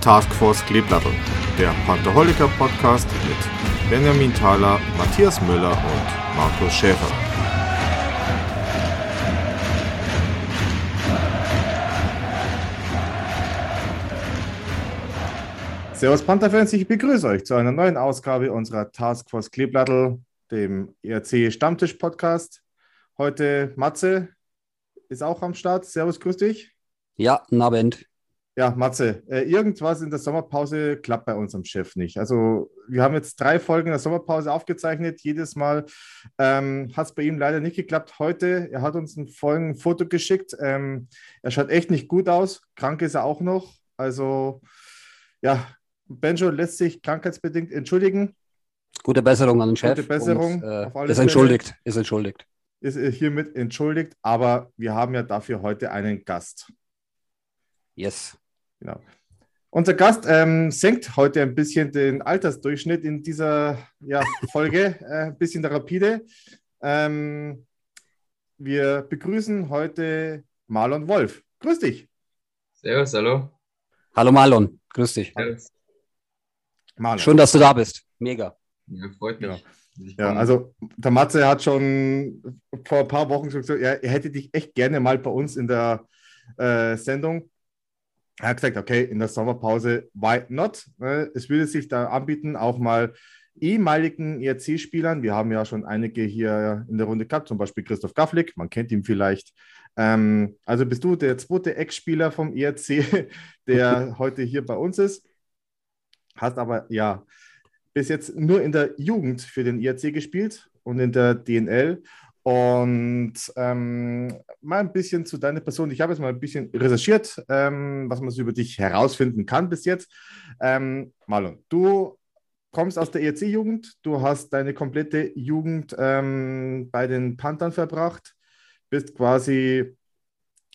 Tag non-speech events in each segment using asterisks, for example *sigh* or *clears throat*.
Taskforce Kleeblattel, der Pantherholiker Podcast mit Benjamin Thaler, Matthias Müller und Markus Schäfer. Servus Pantherfans, ich begrüße euch zu einer neuen Ausgabe unserer Taskforce Kleeblattel, dem ERC Stammtisch Podcast. Heute Matze ist auch am Start. Servus, grüß dich. Ja, guten Abend. Ja, Matze, äh, irgendwas in der Sommerpause klappt bei unserem Chef nicht. Also wir haben jetzt drei Folgen in der Sommerpause aufgezeichnet. Jedes Mal ähm, hat es bei ihm leider nicht geklappt. Heute, er hat uns ein folgendes Foto geschickt. Ähm, er schaut echt nicht gut aus. Krank ist er auch noch. Also ja, Benjo lässt sich krankheitsbedingt entschuldigen. Gute Besserung an den Chef. Gute Besserung. Und, äh, ist entschuldigt. Ist entschuldigt. Ist hiermit entschuldigt, aber wir haben ja dafür heute einen Gast. Yes. Genau. Unser Gast ähm, senkt heute ein bisschen den Altersdurchschnitt in dieser ja, Folge, *laughs* äh, ein bisschen rapide. Ähm, wir begrüßen heute Marlon Wolf. Grüß dich. Servus, hallo. Hallo Marlon, grüß dich. Servus. Marlon. Schön, dass du da bist. Mega. Ja, freut mich. Genau. Ja, also der Matze hat schon vor ein paar Wochen schon gesagt, er, er hätte dich echt gerne mal bei uns in der äh, Sendung. Er hat gesagt, okay, in der Sommerpause, why not? Ne? Es würde sich da anbieten, auch mal ehemaligen ERC-Spielern, wir haben ja schon einige hier in der Runde gehabt, zum Beispiel Christoph Gafflik, man kennt ihn vielleicht. Ähm, also bist du der zweite Ex-Spieler vom ERC, *laughs* der *laughs* heute hier bei uns ist. Hast aber ja bis jetzt nur in der Jugend für den IRC gespielt und in der DNL. Und ähm, mal ein bisschen zu deiner Person. Ich habe jetzt mal ein bisschen recherchiert, ähm, was man so über dich herausfinden kann bis jetzt. Ähm, Marlon, du kommst aus der ERC-Jugend, du hast deine komplette Jugend ähm, bei den Panthern verbracht, bist quasi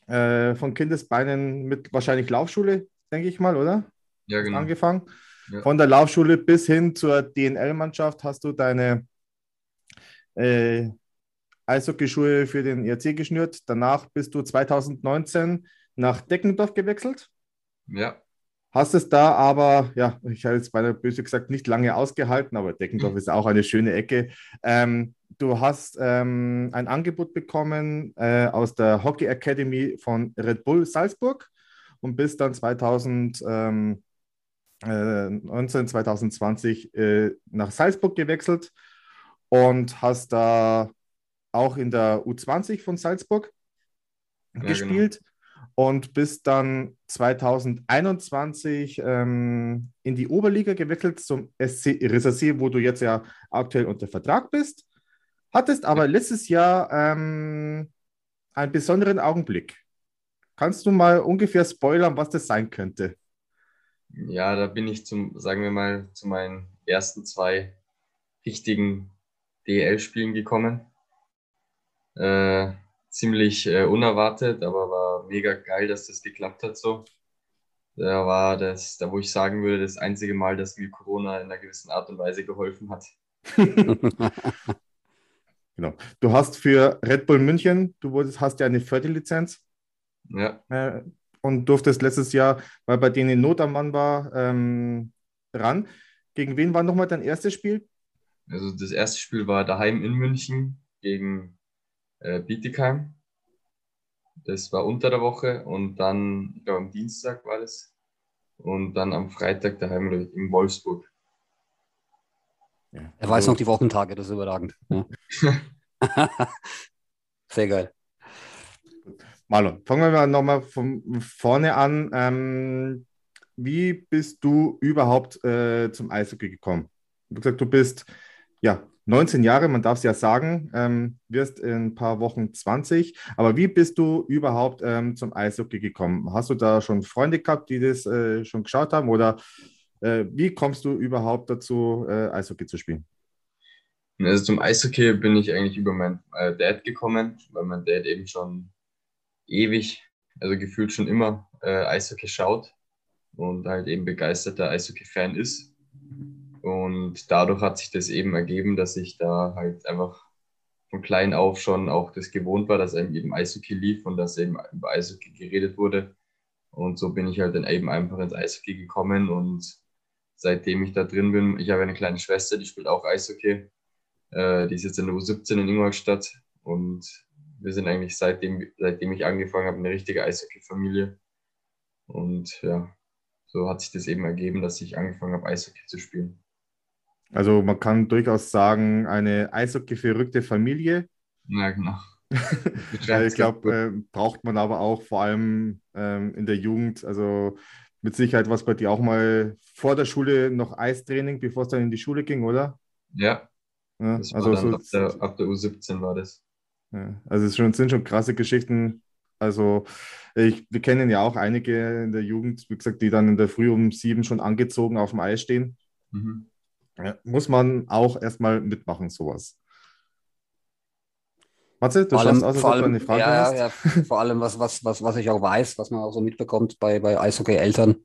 äh, von Kindesbeinen mit wahrscheinlich Laufschule, denke ich mal, oder? Ja, genau. Angefangen. Ja. Von der Laufschule bis hin zur DNL-Mannschaft hast du deine äh, Eishockeyschuhe für den ERC geschnürt. Danach bist du 2019 nach Deckendorf gewechselt. Ja. Hast es da aber, ja, ich habe jetzt beinahe böse gesagt, nicht lange ausgehalten, aber Deckendorf mhm. *laughs* ist auch eine schöne Ecke. Ähm, du hast ähm, ein Angebot bekommen äh, aus der Hockey Academy von Red Bull Salzburg und bist dann 2000. Ähm, 19, 2020 äh, nach Salzburg gewechselt und hast da auch in der U20 von Salzburg ja, gespielt genau. und bist dann 2021 ähm, in die Oberliga gewechselt zum SC Rissersee, wo du jetzt ja aktuell unter Vertrag bist. Hattest aber letztes Jahr ähm, einen besonderen Augenblick. Kannst du mal ungefähr spoilern, was das sein könnte? ja, da bin ich zum, sagen wir mal, zu meinen ersten zwei richtigen DL-Spielen gekommen. Äh, ziemlich äh, unerwartet, aber war mega geil, dass das geklappt hat so. Da war das, da wo ich sagen würde, das einzige Mal, dass mir Corona in einer gewissen Art und Weise geholfen hat. *laughs* genau. Du hast für Red Bull München, du wurdest, hast ja eine Förderlizenz. Ja. Äh, und durftest letztes Jahr, weil bei denen Not am Mann war, ähm, ran. Gegen wen war nochmal dein erstes Spiel? Also das erste Spiel war daheim in München gegen äh, Bietigheim. Das war unter der Woche und dann, ich glaube am Dienstag war das. Und dann am Freitag daheim in Wolfsburg. Ja, er weiß also, noch die Wochentage, das ist überragend. Ja. *laughs* *laughs* Sehr geil. Marlon, fangen wir mal nochmal von vorne an. Ähm, wie bist du überhaupt äh, zum Eishockey gekommen? Du hast gesagt, du bist ja 19 Jahre, man darf es ja sagen, ähm, wirst in ein paar Wochen 20. Aber wie bist du überhaupt ähm, zum Eishockey gekommen? Hast du da schon Freunde gehabt, die das äh, schon geschaut haben? Oder äh, wie kommst du überhaupt dazu, äh, Eishockey zu spielen? Also zum Eishockey bin ich eigentlich über meinen äh, Dad gekommen, weil mein Dad eben schon ewig, also gefühlt schon immer äh, Eishockey schaut und halt eben begeisterter Eishockey-Fan ist. Und dadurch hat sich das eben ergeben, dass ich da halt einfach von klein auf schon auch das gewohnt war, dass eben Eishockey lief und dass eben über Eishockey geredet wurde. Und so bin ich halt dann eben einfach ins Eishockey gekommen und seitdem ich da drin bin, ich habe eine kleine Schwester, die spielt auch Eishockey. Äh, die ist jetzt in der U17 in Ingolstadt und wir sind eigentlich seitdem, seitdem ich angefangen habe, eine richtige Eishockey-Familie. Und ja, so hat sich das eben ergeben, dass ich angefangen habe, Eishockey zu spielen. Also man kann durchaus sagen, eine Eishockey-verrückte Familie. Ja, genau. *laughs* ich glaube, äh, braucht man aber auch vor allem ähm, in der Jugend. Also mit Sicherheit was bei dir auch mal vor der Schule noch Eistraining, bevor es dann in die Schule ging, oder? Ja. ja also so, ab, der, ab, der, U17 war das. Ja, also es schon, sind schon krasse Geschichten. Also ich, wir kennen ja auch einige in der Jugend, wie gesagt, die dann in der Früh um sieben schon angezogen auf dem Eis stehen. Mhm. Ja, muss man auch erstmal mitmachen, sowas. Matze, du vor allem, aus, vor allem, eine Frage ja, hast. Ja, vor allem, was, was, was, was ich auch weiß, was man auch so mitbekommt bei, bei Eishockey-Eltern.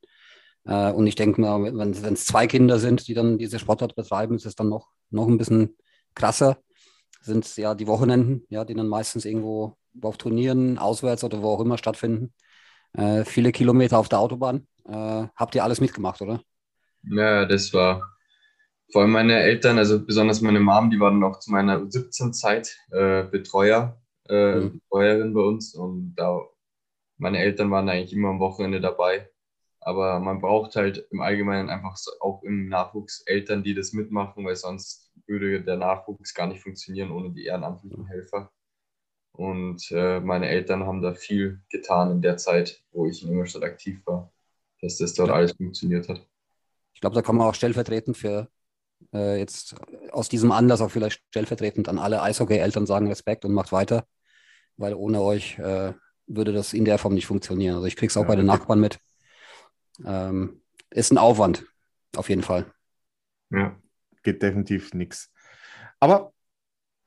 Äh, und ich denke mal, wenn es zwei Kinder sind, die dann diese Sportart betreiben, ist es dann noch, noch ein bisschen krasser. Sind es ja die Wochenenden, ja, die dann meistens irgendwo auf Turnieren, auswärts oder wo auch immer stattfinden. Äh, viele Kilometer auf der Autobahn. Äh, habt ihr alles mitgemacht, oder? Ja, das war vor allem meine Eltern, also besonders meine Mom, die waren noch zu meiner 17-Zeit äh, Betreuer, äh, mhm. Betreuerin bei uns und da meine Eltern waren eigentlich immer am Wochenende dabei. Aber man braucht halt im Allgemeinen einfach so, auch im Nachwuchs Eltern, die das mitmachen, weil sonst würde der Nachwuchs gar nicht funktionieren ohne die ehrenamtlichen Helfer. Und äh, meine Eltern haben da viel getan in der Zeit, wo ich in Ingolstadt aktiv war, dass das dort alles funktioniert hat. Ich glaube, da kann man auch stellvertretend für äh, jetzt aus diesem Anlass auch vielleicht stellvertretend an alle Eishockey-Eltern sagen Respekt und macht weiter, weil ohne euch äh, würde das in der Form nicht funktionieren. Also ich kriege es auch ja, bei den Nachbarn mit. Ähm, ist ein Aufwand, auf jeden Fall. Ja, geht definitiv nichts. Aber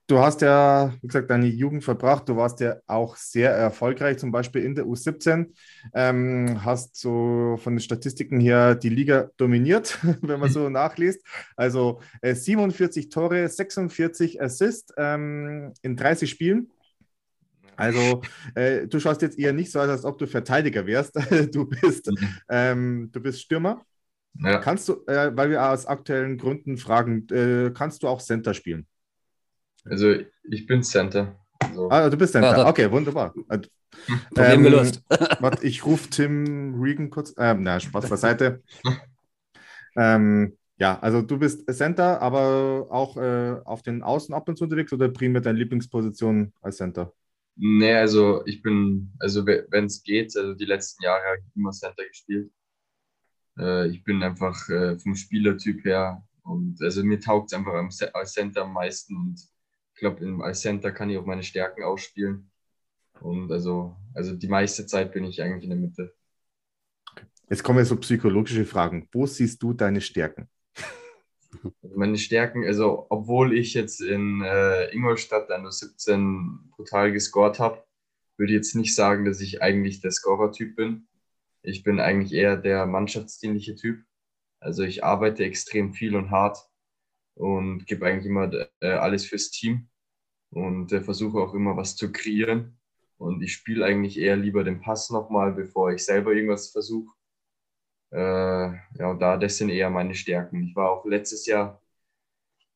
du hast ja, wie gesagt, deine Jugend verbracht. Du warst ja auch sehr erfolgreich, zum Beispiel in der U17. Ähm, hast so von den Statistiken her die Liga dominiert, *laughs* wenn man so nachliest. Also äh, 47 Tore, 46 Assists ähm, in 30 Spielen. Also äh, du schaust jetzt eher nicht so aus, als ob du Verteidiger wärst. *laughs* du bist, mhm. ähm, du bist Stürmer. Ja. Kannst du, äh, weil wir aus aktuellen Gründen fragen, äh, kannst du auch Center spielen? Also ich bin Center. Also. Ah, du bist Center. Okay, wunderbar. *laughs* Problem ähm, gelöst. *laughs* warte, ich rufe Tim Regan kurz. Ähm, na, Spaß beiseite. *laughs* ähm, ja, also du bist Center, aber auch äh, auf den Außen ab und zu unterwegs oder primär deine Lieblingsposition als Center? Nee, also ich bin, also wenn es geht, also die letzten Jahre habe ich immer Center gespielt. Äh, ich bin einfach äh, vom Spielertyp her und also mir taugt es einfach als Center am meisten und glaube, als Center kann ich auch meine Stärken ausspielen. Und also, also die meiste Zeit bin ich eigentlich in der Mitte. Jetzt kommen ja so psychologische Fragen. Wo siehst du deine Stärken? Also meine Stärken, also obwohl ich jetzt in äh, Ingolstadt an der 17 brutal gescored habe, würde ich jetzt nicht sagen, dass ich eigentlich der Scorer-Typ bin. Ich bin eigentlich eher der mannschaftsdienliche Typ. Also ich arbeite extrem viel und hart und gebe eigentlich immer äh, alles fürs Team und äh, versuche auch immer was zu kreieren. Und ich spiele eigentlich eher lieber den Pass nochmal, bevor ich selber irgendwas versuche. Äh, ja, und da, das sind eher meine Stärken. Ich war auch letztes Jahr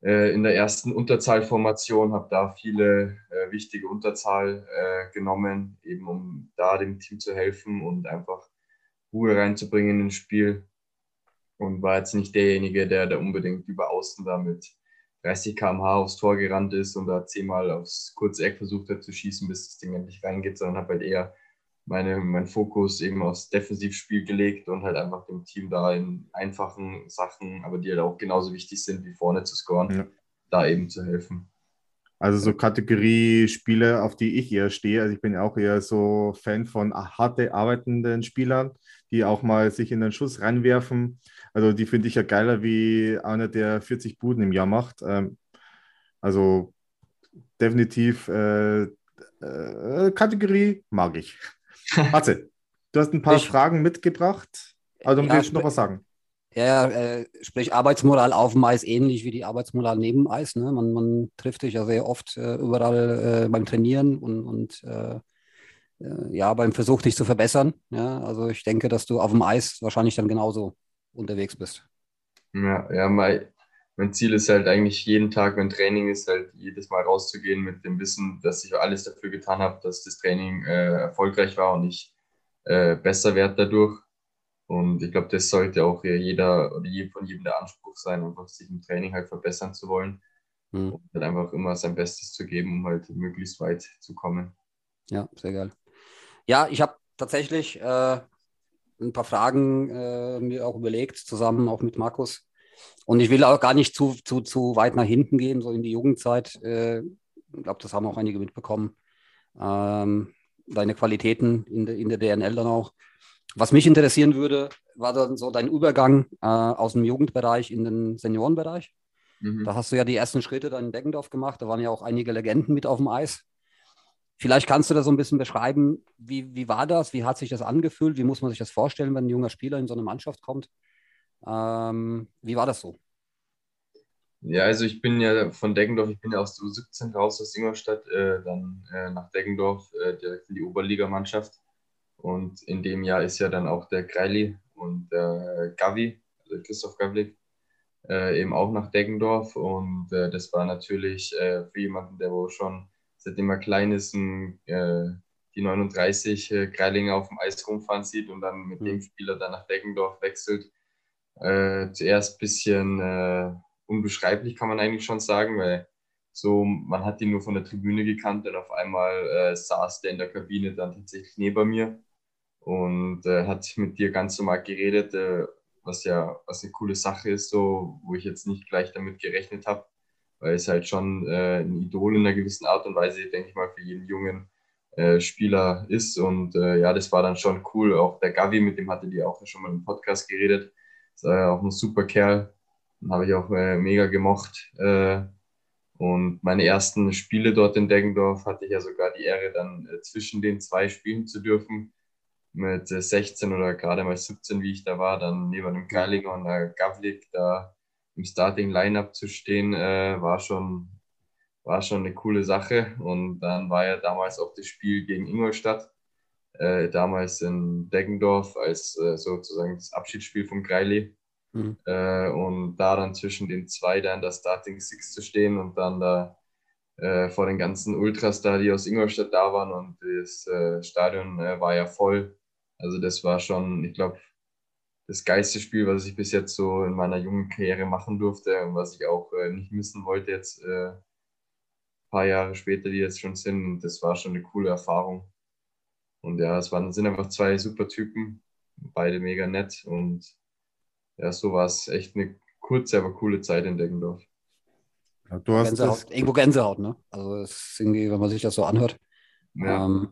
äh, in der ersten Unterzahlformation, habe da viele äh, wichtige Unterzahl äh, genommen, eben um da dem Team zu helfen und einfach Ruhe reinzubringen ins Spiel und war jetzt nicht derjenige, der da unbedingt über Außen da mit 30 km/h aufs Tor gerannt ist und da zehnmal aufs kurze Eck versucht hat zu schießen, bis das Ding endlich reingeht, sondern habe halt eher meine, meinen Fokus eben aufs Defensivspiel gelegt und halt einfach dem Team da in einfachen Sachen, aber die halt auch genauso wichtig sind wie vorne zu scoren, ja. da eben zu helfen. Also so Kategorie Spiele, auf die ich eher stehe. Also ich bin auch eher so Fan von harte arbeitenden Spielern, die auch mal sich in den Schuss reinwerfen. Also die finde ich ja geiler wie einer, der 40 Buden im Jahr macht. Ähm, also definitiv äh, äh, Kategorie mag ich. *laughs* Matze, du hast ein paar ich, Fragen mitgebracht. Also du ja, willst noch was sagen. Ja, äh, sprich Arbeitsmoral auf dem Eis ähnlich wie die Arbeitsmoral neben dem Eis. Ne? Man, man trifft sich ja sehr oft äh, überall äh, beim Trainieren und, und äh, äh, ja, beim Versuch, dich zu verbessern. Ja, also ich denke, dass du auf dem Eis wahrscheinlich dann genauso unterwegs bist. Ja, ja mein, mein Ziel ist halt eigentlich jeden Tag, wenn Training ist, halt jedes Mal rauszugehen mit dem Wissen, dass ich alles dafür getan habe, dass das Training äh, erfolgreich war und ich besser werde dadurch. Und ich glaube, das sollte auch jeder oder von jedem der Anspruch sein, einfach sich im Training halt verbessern zu wollen. Mhm. Und halt einfach immer sein Bestes zu geben, um halt möglichst weit zu kommen. Ja, sehr geil. Ja, ich habe tatsächlich äh, ein paar Fragen äh, mir auch überlegt, zusammen auch mit Markus. Und ich will auch gar nicht zu, zu, zu weit nach hinten gehen, so in die Jugendzeit. Äh, ich glaube, das haben auch einige mitbekommen. Ähm, deine Qualitäten in, de, in der DNL dann auch. Was mich interessieren würde, war dann so dein Übergang äh, aus dem Jugendbereich in den Seniorenbereich. Mhm. Da hast du ja die ersten Schritte dann in Deggendorf gemacht. Da waren ja auch einige Legenden mit auf dem Eis. Vielleicht kannst du da so ein bisschen beschreiben, wie, wie war das? Wie hat sich das angefühlt? Wie muss man sich das vorstellen, wenn ein junger Spieler in so eine Mannschaft kommt? Ähm, wie war das so? Ja, also ich bin ja von Deggendorf, ich bin ja aus der U17 raus aus Ingolstadt, äh, dann äh, nach Deggendorf äh, direkt in die Oberligamannschaft. Und in dem Jahr ist ja dann auch der Kreili und der Gavi, also Christoph Gavlik, äh, eben auch nach Deggendorf. Und äh, das war natürlich äh, für jemanden, der wohl schon seitdem er klein ist, ein, die 39 Kreilinger auf dem Eis rumfahren sieht und dann mit mhm. dem Spieler dann nach Deggendorf wechselt. zuerst ein bisschen unbeschreiblich, kann man eigentlich schon sagen, weil so, man hat ihn nur von der Tribüne gekannt und auf einmal äh, saß der in der Kabine dann tatsächlich neben mir und äh, hat mit dir ganz normal geredet, äh, was ja was eine coole Sache ist, so, wo ich jetzt nicht gleich damit gerechnet habe, weil es halt schon äh, ein Idol in einer gewissen Art und Weise, denke ich mal, für jeden jungen äh, Spieler ist und äh, ja, das war dann schon cool. Auch der Gavi, mit dem hatte die auch schon mal im Podcast geredet, ist auch ein super Kerl, habe ich auch äh, mega gemocht. Und meine ersten Spiele dort in Deggendorf hatte ich ja sogar die Ehre, dann zwischen den zwei spielen zu dürfen. Mit 16 äh, oder gerade mal 17, wie ich da war, dann neben dem Geilinger und der Gavlik da im Starting Lineup zu stehen, äh, war schon war schon eine coole Sache. Und dann war ja damals auch das Spiel gegen Ingolstadt, äh, damals in Deggendorf als äh, sozusagen das Abschiedsspiel von Greili. Mhm. Äh, und da dann zwischen den zwei da in der Starting Six zu stehen und dann da äh, vor den ganzen Ultras da, die aus Ingolstadt da waren und das äh, Stadion äh, war ja voll. Also das war schon, ich glaube, das geilste Spiel, was ich bis jetzt so in meiner jungen Karriere machen durfte und was ich auch äh, nicht missen wollte jetzt ein äh, paar Jahre später, die jetzt schon sind. Das war schon eine coole Erfahrung. Und ja, es waren, sind einfach zwei super Typen, beide mega nett und ja, so war es echt eine kurze, aber coole Zeit in Deggendorf. Du hast Gänsehaut, das... Irgendwo Gänsehaut, ne? Also es ist irgendwie, wenn man sich das so anhört. Ja. Ähm,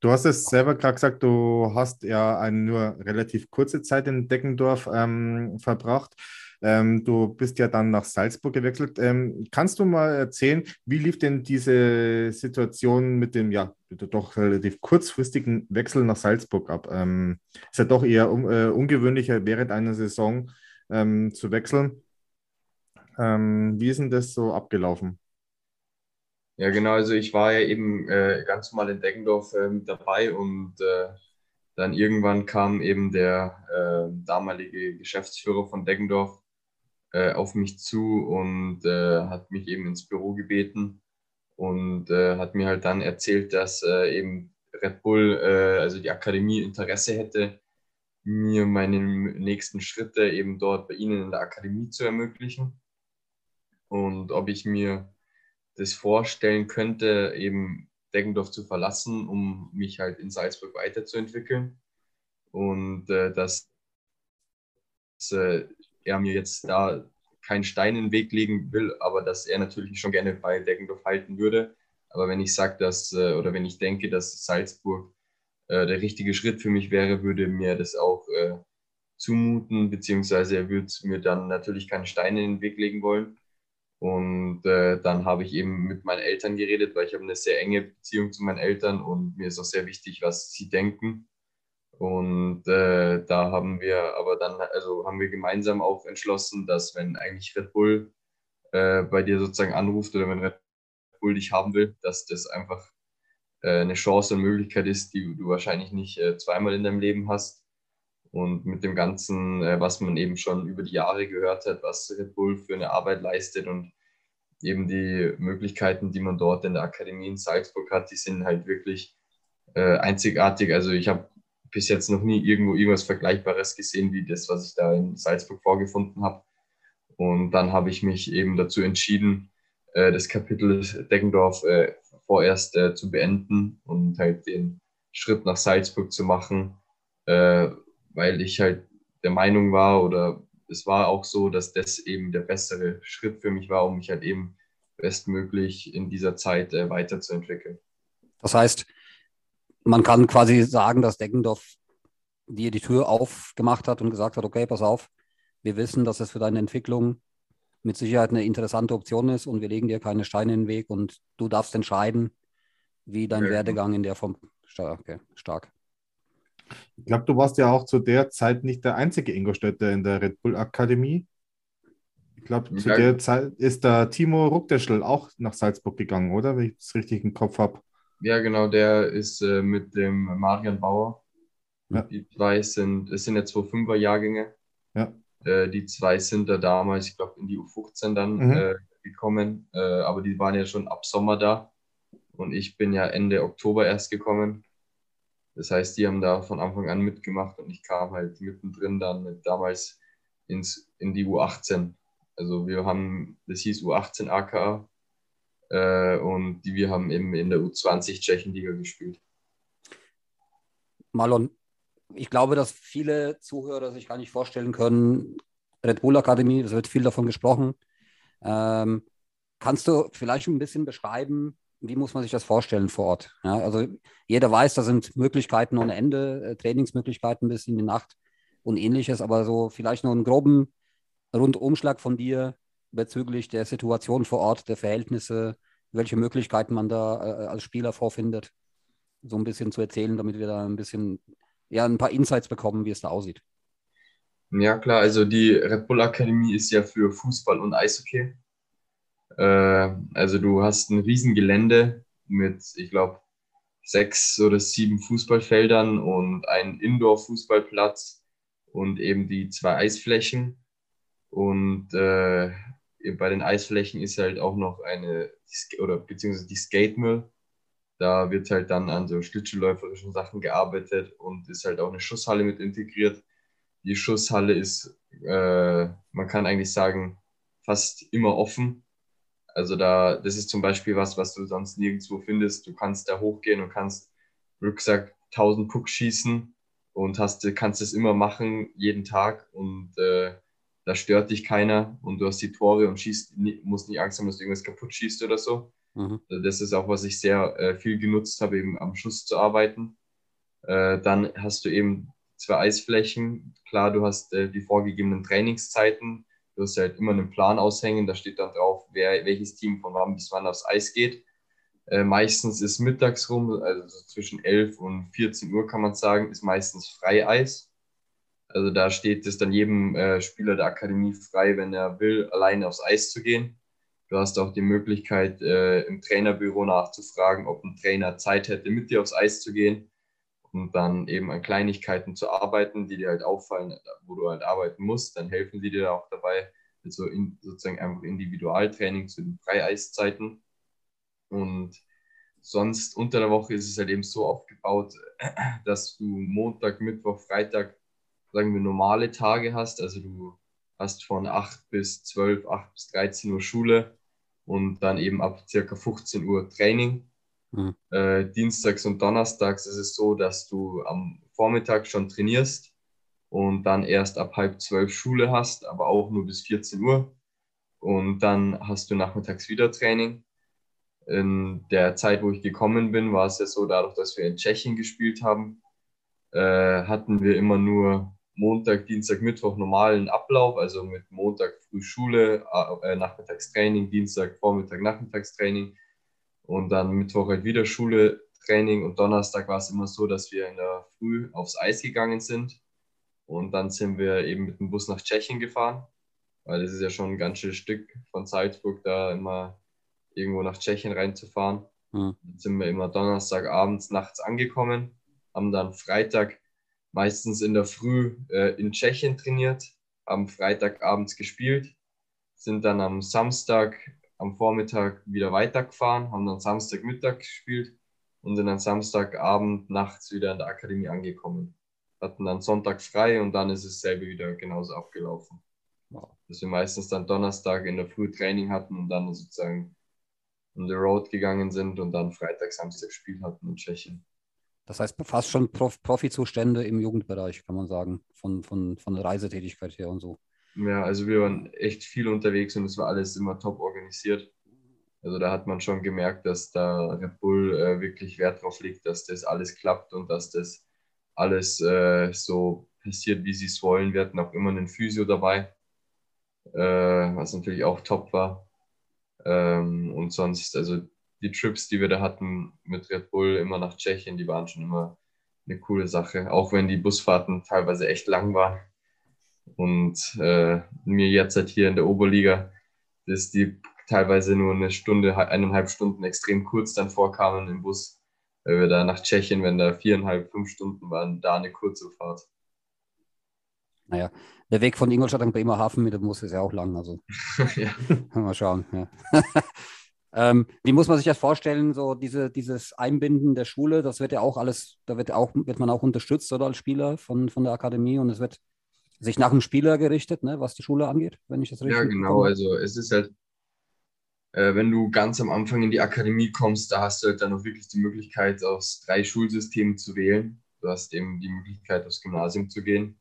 du hast es selber gerade gesagt, du hast ja eine nur relativ kurze Zeit in Deggendorf ähm, verbracht. Ähm, du bist ja dann nach Salzburg gewechselt. Ähm, kannst du mal erzählen, wie lief denn diese Situation mit dem ja doch relativ kurzfristigen Wechsel nach Salzburg ab? Ähm, ist ja doch eher un äh, ungewöhnlicher während einer Saison ähm, zu wechseln. Ähm, wie ist denn das so abgelaufen? Ja, genau. Also ich war ja eben äh, ganz normal in Deggendorf äh, mit dabei und äh, dann irgendwann kam eben der äh, damalige Geschäftsführer von Deggendorf äh, auf mich zu und äh, hat mich eben ins Büro gebeten und hat mir halt dann erzählt, dass eben Red Bull, also die Akademie, Interesse hätte, mir meine nächsten Schritte eben dort bei Ihnen in der Akademie zu ermöglichen und ob ich mir das vorstellen könnte, eben Deggendorf zu verlassen, um mich halt in Salzburg weiterzuentwickeln. Und äh, dass äh, er mir jetzt da keinen Stein in den Weg legen will, aber dass er natürlich schon gerne bei Deggendorf halten würde. Aber wenn ich sage, dass äh, oder wenn ich denke, dass Salzburg äh, der richtige Schritt für mich wäre, würde mir das auch äh, zumuten, beziehungsweise er würde mir dann natürlich keine Steine in den Weg legen wollen. Und äh, dann habe ich eben mit meinen Eltern geredet, weil ich habe eine sehr enge Beziehung zu meinen Eltern und mir ist auch sehr wichtig, was sie denken. Und äh, da haben wir aber dann, also haben wir gemeinsam auch entschlossen, dass wenn eigentlich Red Bull äh, bei dir sozusagen anruft oder wenn Red Bull dich haben will, dass das einfach äh, eine Chance und Möglichkeit ist, die du wahrscheinlich nicht äh, zweimal in deinem Leben hast. Und mit dem Ganzen, äh, was man eben schon über die Jahre gehört hat, was Red Bull für eine Arbeit leistet und eben die Möglichkeiten, die man dort in der Akademie in Salzburg hat, die sind halt wirklich äh, einzigartig. Also ich habe bis jetzt noch nie irgendwo irgendwas Vergleichbares gesehen wie das, was ich da in Salzburg vorgefunden habe. Und dann habe ich mich eben dazu entschieden, äh, das Kapitel Deggendorf äh, vorerst äh, zu beenden und halt den Schritt nach Salzburg zu machen, äh, weil ich halt der Meinung war oder es war auch so, dass das eben der bessere Schritt für mich war, um mich halt eben bestmöglich in dieser Zeit äh, weiterzuentwickeln. Das heißt, man kann quasi sagen, dass Deggendorf dir die Tür aufgemacht hat und gesagt hat, okay, pass auf, wir wissen, dass es für deine Entwicklung mit Sicherheit eine interessante Option ist und wir legen dir keine Steine in den Weg und du darfst entscheiden, wie dein ja. Werdegang in der Form. Okay, stark. Ich glaube, du warst ja auch zu der Zeit nicht der einzige Ingolstädter in der Red Bull Akademie. Ich glaube, zu der Zeit ist der Timo Ruckdeschel auch nach Salzburg gegangen, oder? Wenn ich es richtig im Kopf habe. Ja, genau, der ist äh, mit dem Marian Bauer. Ja. Die zwei sind, es sind jetzt zwei Fünfer-Jahrgänge. Ja. Äh, die zwei sind da damals, ich glaube, in die U15 dann mhm. äh, gekommen, äh, aber die waren ja schon ab Sommer da. Und ich bin ja Ende Oktober erst gekommen. Das heißt, die haben da von Anfang an mitgemacht und ich kam halt mittendrin dann mit damals ins, in die U18. Also wir haben, das hieß U18 AKA äh, und die, wir haben eben in der U20 Tschechenliga gespielt. Marlon, ich glaube, dass viele Zuhörer sich gar nicht vorstellen können, Red Bull Akademie, es wird viel davon gesprochen. Ähm, kannst du vielleicht ein bisschen beschreiben, wie muss man sich das vorstellen vor Ort? Ja, also jeder weiß, da sind Möglichkeiten ohne Ende, äh, Trainingsmöglichkeiten bis in die Nacht und ähnliches, aber so vielleicht noch einen groben Rundumschlag von dir bezüglich der Situation vor Ort, der Verhältnisse, welche Möglichkeiten man da äh, als Spieler vorfindet, so ein bisschen zu erzählen, damit wir da ein bisschen, ja, ein paar Insights bekommen, wie es da aussieht. Ja, klar, also die Red Bull Akademie ist ja für Fußball und Eishockey. Äh, also du hast ein Riesengelände mit, ich glaube, sechs oder sieben Fußballfeldern und einen Indoor-Fußballplatz und eben die zwei Eisflächen. Und äh, bei den Eisflächen ist halt auch noch eine, oder beziehungsweise die Skate-Mill. Da wird halt dann an so schlittschuhläuferischen Sachen gearbeitet und ist halt auch eine Schusshalle mit integriert. Die Schusshalle ist, äh, man kann eigentlich sagen, fast immer offen. Also da, das ist zum Beispiel was, was du sonst nirgendwo findest. Du kannst da hochgehen und kannst Rucksack 1000 Puck schießen und hast, kannst es immer machen, jeden Tag und äh, da stört dich keiner und du hast die Tore und schießt, musst nicht Angst haben, dass du irgendwas kaputt schießt oder so. Mhm. Also das ist auch, was ich sehr äh, viel genutzt habe, eben am Schuss zu arbeiten. Äh, dann hast du eben zwei Eisflächen. Klar, du hast äh, die vorgegebenen Trainingszeiten. Du hast halt immer einen Plan aushängen, da steht dann drauf, wer, welches Team von wann bis wann aufs Eis geht. Äh, meistens ist mittags rum, also zwischen 11 und 14 Uhr kann man sagen, ist meistens Freieis. Also da steht es dann jedem äh, Spieler der Akademie frei, wenn er will, alleine aufs Eis zu gehen. Du hast auch die Möglichkeit, äh, im Trainerbüro nachzufragen, ob ein Trainer Zeit hätte, mit dir aufs Eis zu gehen und dann eben an Kleinigkeiten zu arbeiten, die dir halt auffallen, wo du halt arbeiten musst. Dann helfen die dir auch dabei, also in, sozusagen einfach Individualtraining zu den Freieiszeiten. Und sonst unter der Woche ist es halt eben so aufgebaut, *clears throat* dass du Montag, Mittwoch, Freitag sagen wir, normale Tage hast. Also du hast von 8 bis 12, 8 bis 13 Uhr Schule und dann eben ab circa 15 Uhr Training. Mhm. Äh, Dienstags und Donnerstags ist es so, dass du am Vormittag schon trainierst und dann erst ab halb zwölf Schule hast, aber auch nur bis 14 Uhr. Und dann hast du nachmittags wieder Training. In der Zeit, wo ich gekommen bin, war es ja so, dadurch, dass wir in Tschechien gespielt haben, äh, hatten wir immer nur Montag, Dienstag, Mittwoch normalen Ablauf, also mit Montag früh Schule, äh, Nachmittagstraining, Dienstag, Vormittag, Nachmittagstraining und dann Mittwoch halt wieder Schule, Training und Donnerstag war es immer so, dass wir in der Früh aufs Eis gegangen sind und dann sind wir eben mit dem Bus nach Tschechien gefahren, weil das ist ja schon ein ganz schönes Stück von Salzburg da immer irgendwo nach Tschechien reinzufahren. Mhm. Dann sind wir immer Donnerstagabends nachts angekommen, haben dann Freitag meistens in der Früh äh, in Tschechien trainiert, haben Freitagabends gespielt, sind dann am Samstag am Vormittag wieder weitergefahren, haben dann Samstagmittag gespielt und sind dann Samstagabend nachts wieder in der Akademie angekommen. Hatten dann Sonntag frei und dann ist es selber wieder genauso abgelaufen. Wow. Dass wir meistens dann Donnerstag in der Früh Training hatten und dann sozusagen on the road gegangen sind und dann Freitag, Samstag Spiel hatten in Tschechien. Das heißt fast schon Prof Profizustände im Jugendbereich, kann man sagen, von, von, von der Reisetätigkeit her und so. Ja, also wir waren echt viel unterwegs und es war alles immer top organisiert. Also da hat man schon gemerkt, dass da Red Bull äh, wirklich Wert drauf legt, dass das alles klappt und dass das alles äh, so passiert, wie sie es wollen. Wir hatten auch immer einen Physio dabei, äh, was natürlich auch top war. Ähm, und sonst, also die Trips, die wir da hatten mit Red Bull immer nach Tschechien, die waren schon immer eine coole Sache, auch wenn die Busfahrten teilweise echt lang waren. Und äh, mir jetzt halt hier in der Oberliga, dass die teilweise nur eine Stunde, eineinhalb Stunden extrem kurz dann vorkamen im Bus, weil wir da nach Tschechien, wenn da viereinhalb, fünf Stunden waren, da eine kurze Fahrt. Naja, der Weg von Ingolstadt an Bremerhaven mit dem Bus ist ja auch lang. Also *laughs* ja. *laughs* mal schauen. Ja. *laughs* ähm, wie muss man sich das vorstellen, so diese, dieses Einbinden der Schule, das wird ja auch alles, da wird auch, wird man auch unterstützt, oder als Spieler von, von der Akademie und es wird sich nach dem Spieler gerichtet, ne, was die Schule angeht, wenn ich das richtig Ja, genau. Bekomme. Also es ist halt, äh, wenn du ganz am Anfang in die Akademie kommst, da hast du halt dann auch wirklich die Möglichkeit, aus drei Schulsystemen zu wählen. Du hast eben die Möglichkeit, aufs Gymnasium zu gehen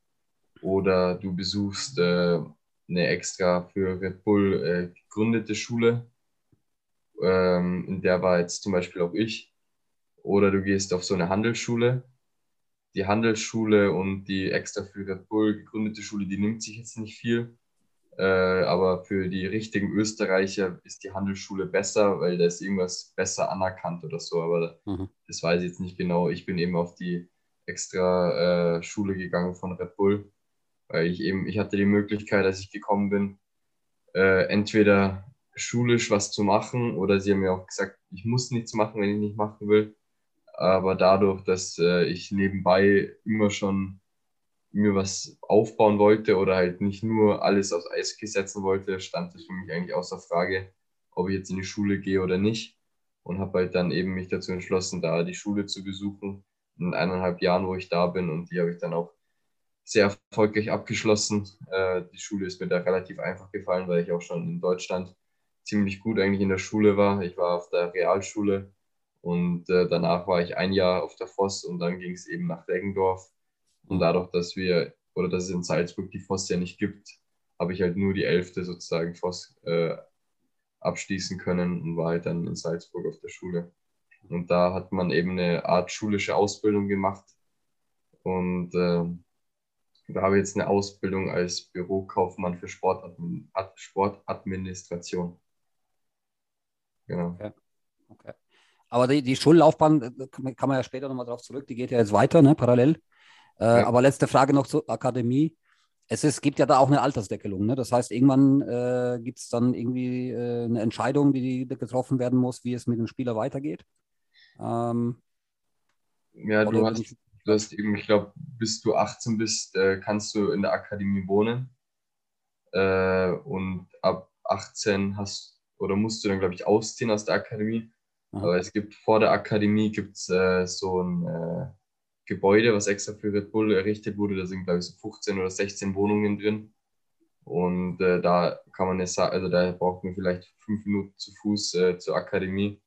oder du besuchst äh, eine extra für Red Bull äh, gegründete Schule. Ähm, in der war jetzt zum Beispiel auch ich. Oder du gehst auf so eine Handelsschule. Die Handelsschule und die extra für Red Bull gegründete Schule, die nimmt sich jetzt nicht viel. Äh, aber für die richtigen Österreicher ist die Handelsschule besser, weil da ist irgendwas besser anerkannt oder so. Aber mhm. das weiß ich jetzt nicht genau. Ich bin eben auf die extra äh, Schule gegangen von Red Bull weil ich eben, ich hatte die Möglichkeit, als ich gekommen bin, äh, entweder schulisch was zu machen oder sie haben mir auch gesagt, ich muss nichts machen, wenn ich nicht machen will. Aber dadurch, dass äh, ich nebenbei immer schon mir was aufbauen wollte oder halt nicht nur alles aufs Eis setzen wollte, stand es für mich eigentlich außer Frage, ob ich jetzt in die Schule gehe oder nicht. Und habe halt dann eben mich dazu entschlossen, da die Schule zu besuchen in eineinhalb Jahren, wo ich da bin. Und die habe ich dann auch sehr erfolgreich abgeschlossen. Äh, die Schule ist mir da relativ einfach gefallen, weil ich auch schon in Deutschland ziemlich gut eigentlich in der Schule war. Ich war auf der Realschule und äh, danach war ich ein Jahr auf der Voss und dann ging es eben nach Deggendorf. Und dadurch, dass wir oder dass es in Salzburg die Voss ja nicht gibt, habe ich halt nur die elfte sozusagen Voss äh, abschließen können und war halt dann in Salzburg auf der Schule. Und da hat man eben eine Art schulische Ausbildung gemacht. Und äh, ich habe jetzt eine Ausbildung als Bürokaufmann für Sportadmin Sportadministration. Genau. Okay. okay. Aber die, die Schullaufbahn, äh, kann man ja später nochmal darauf zurück, die geht ja jetzt weiter, ne, parallel. Äh, ja. Aber letzte Frage noch zur Akademie. Es ist, gibt ja da auch eine Altersdeckelung. Ne? Das heißt, irgendwann äh, gibt es dann irgendwie äh, eine Entscheidung, die, die, getroffen werden muss, wie es mit dem Spieler weitergeht. Ähm, ja, du hast, du hast eben, ich glaube, bis du 18 bist, äh, kannst du in der Akademie wohnen. Äh, und ab 18 hast oder musst du dann, glaube ich, ausziehen aus der Akademie. Mhm. Aber es gibt vor der Akademie gibt's, äh, so ein äh, Gebäude, was extra für Red Bull errichtet wurde. Da sind, glaube ich, so 15 oder 16 Wohnungen drin. Und äh, da kann man es, also da braucht man vielleicht fünf Minuten zu Fuß äh, zur Akademie.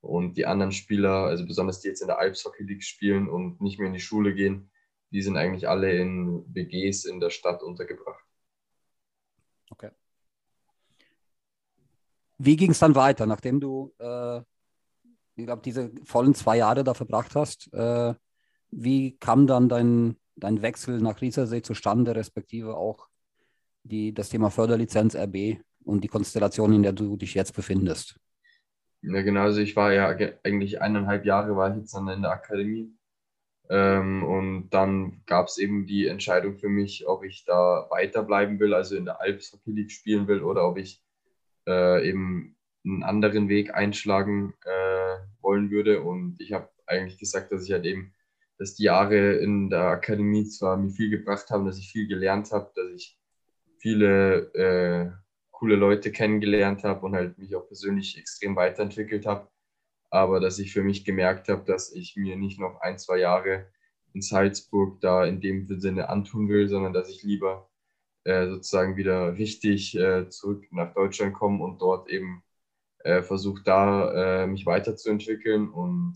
Und die anderen Spieler, also besonders die jetzt in der Alps Hockey League spielen und nicht mehr in die Schule gehen, die sind eigentlich alle in WGs in der Stadt untergebracht. Okay. Wie ging es dann weiter, nachdem du, äh, ich glaube, diese vollen zwei Jahre da verbracht hast? Äh, wie kam dann dein, dein Wechsel nach Riesersee zustande, respektive auch die, das Thema Förderlizenz RB und die Konstellation, in der du dich jetzt befindest? Ja, genau. Also ich war ja eigentlich eineinhalb Jahre war ich jetzt dann in der Akademie. Ähm, und dann gab es eben die Entscheidung für mich, ob ich da weiterbleiben will, also in der Alps Hockey League spielen will oder ob ich äh, eben einen anderen Weg einschlagen äh, wollen würde. Und ich habe eigentlich gesagt, dass ich halt eben, dass die Jahre in der Akademie zwar mir viel gebracht haben, dass ich viel gelernt habe, dass ich viele äh, coole Leute kennengelernt habe und halt mich auch persönlich extrem weiterentwickelt habe. Aber dass ich für mich gemerkt habe, dass ich mir nicht noch ein, zwei Jahre in Salzburg da in dem Sinne antun will, sondern dass ich lieber äh, sozusagen wieder richtig äh, zurück nach Deutschland komme und dort eben äh, versuche, da äh, mich weiterzuentwickeln. Und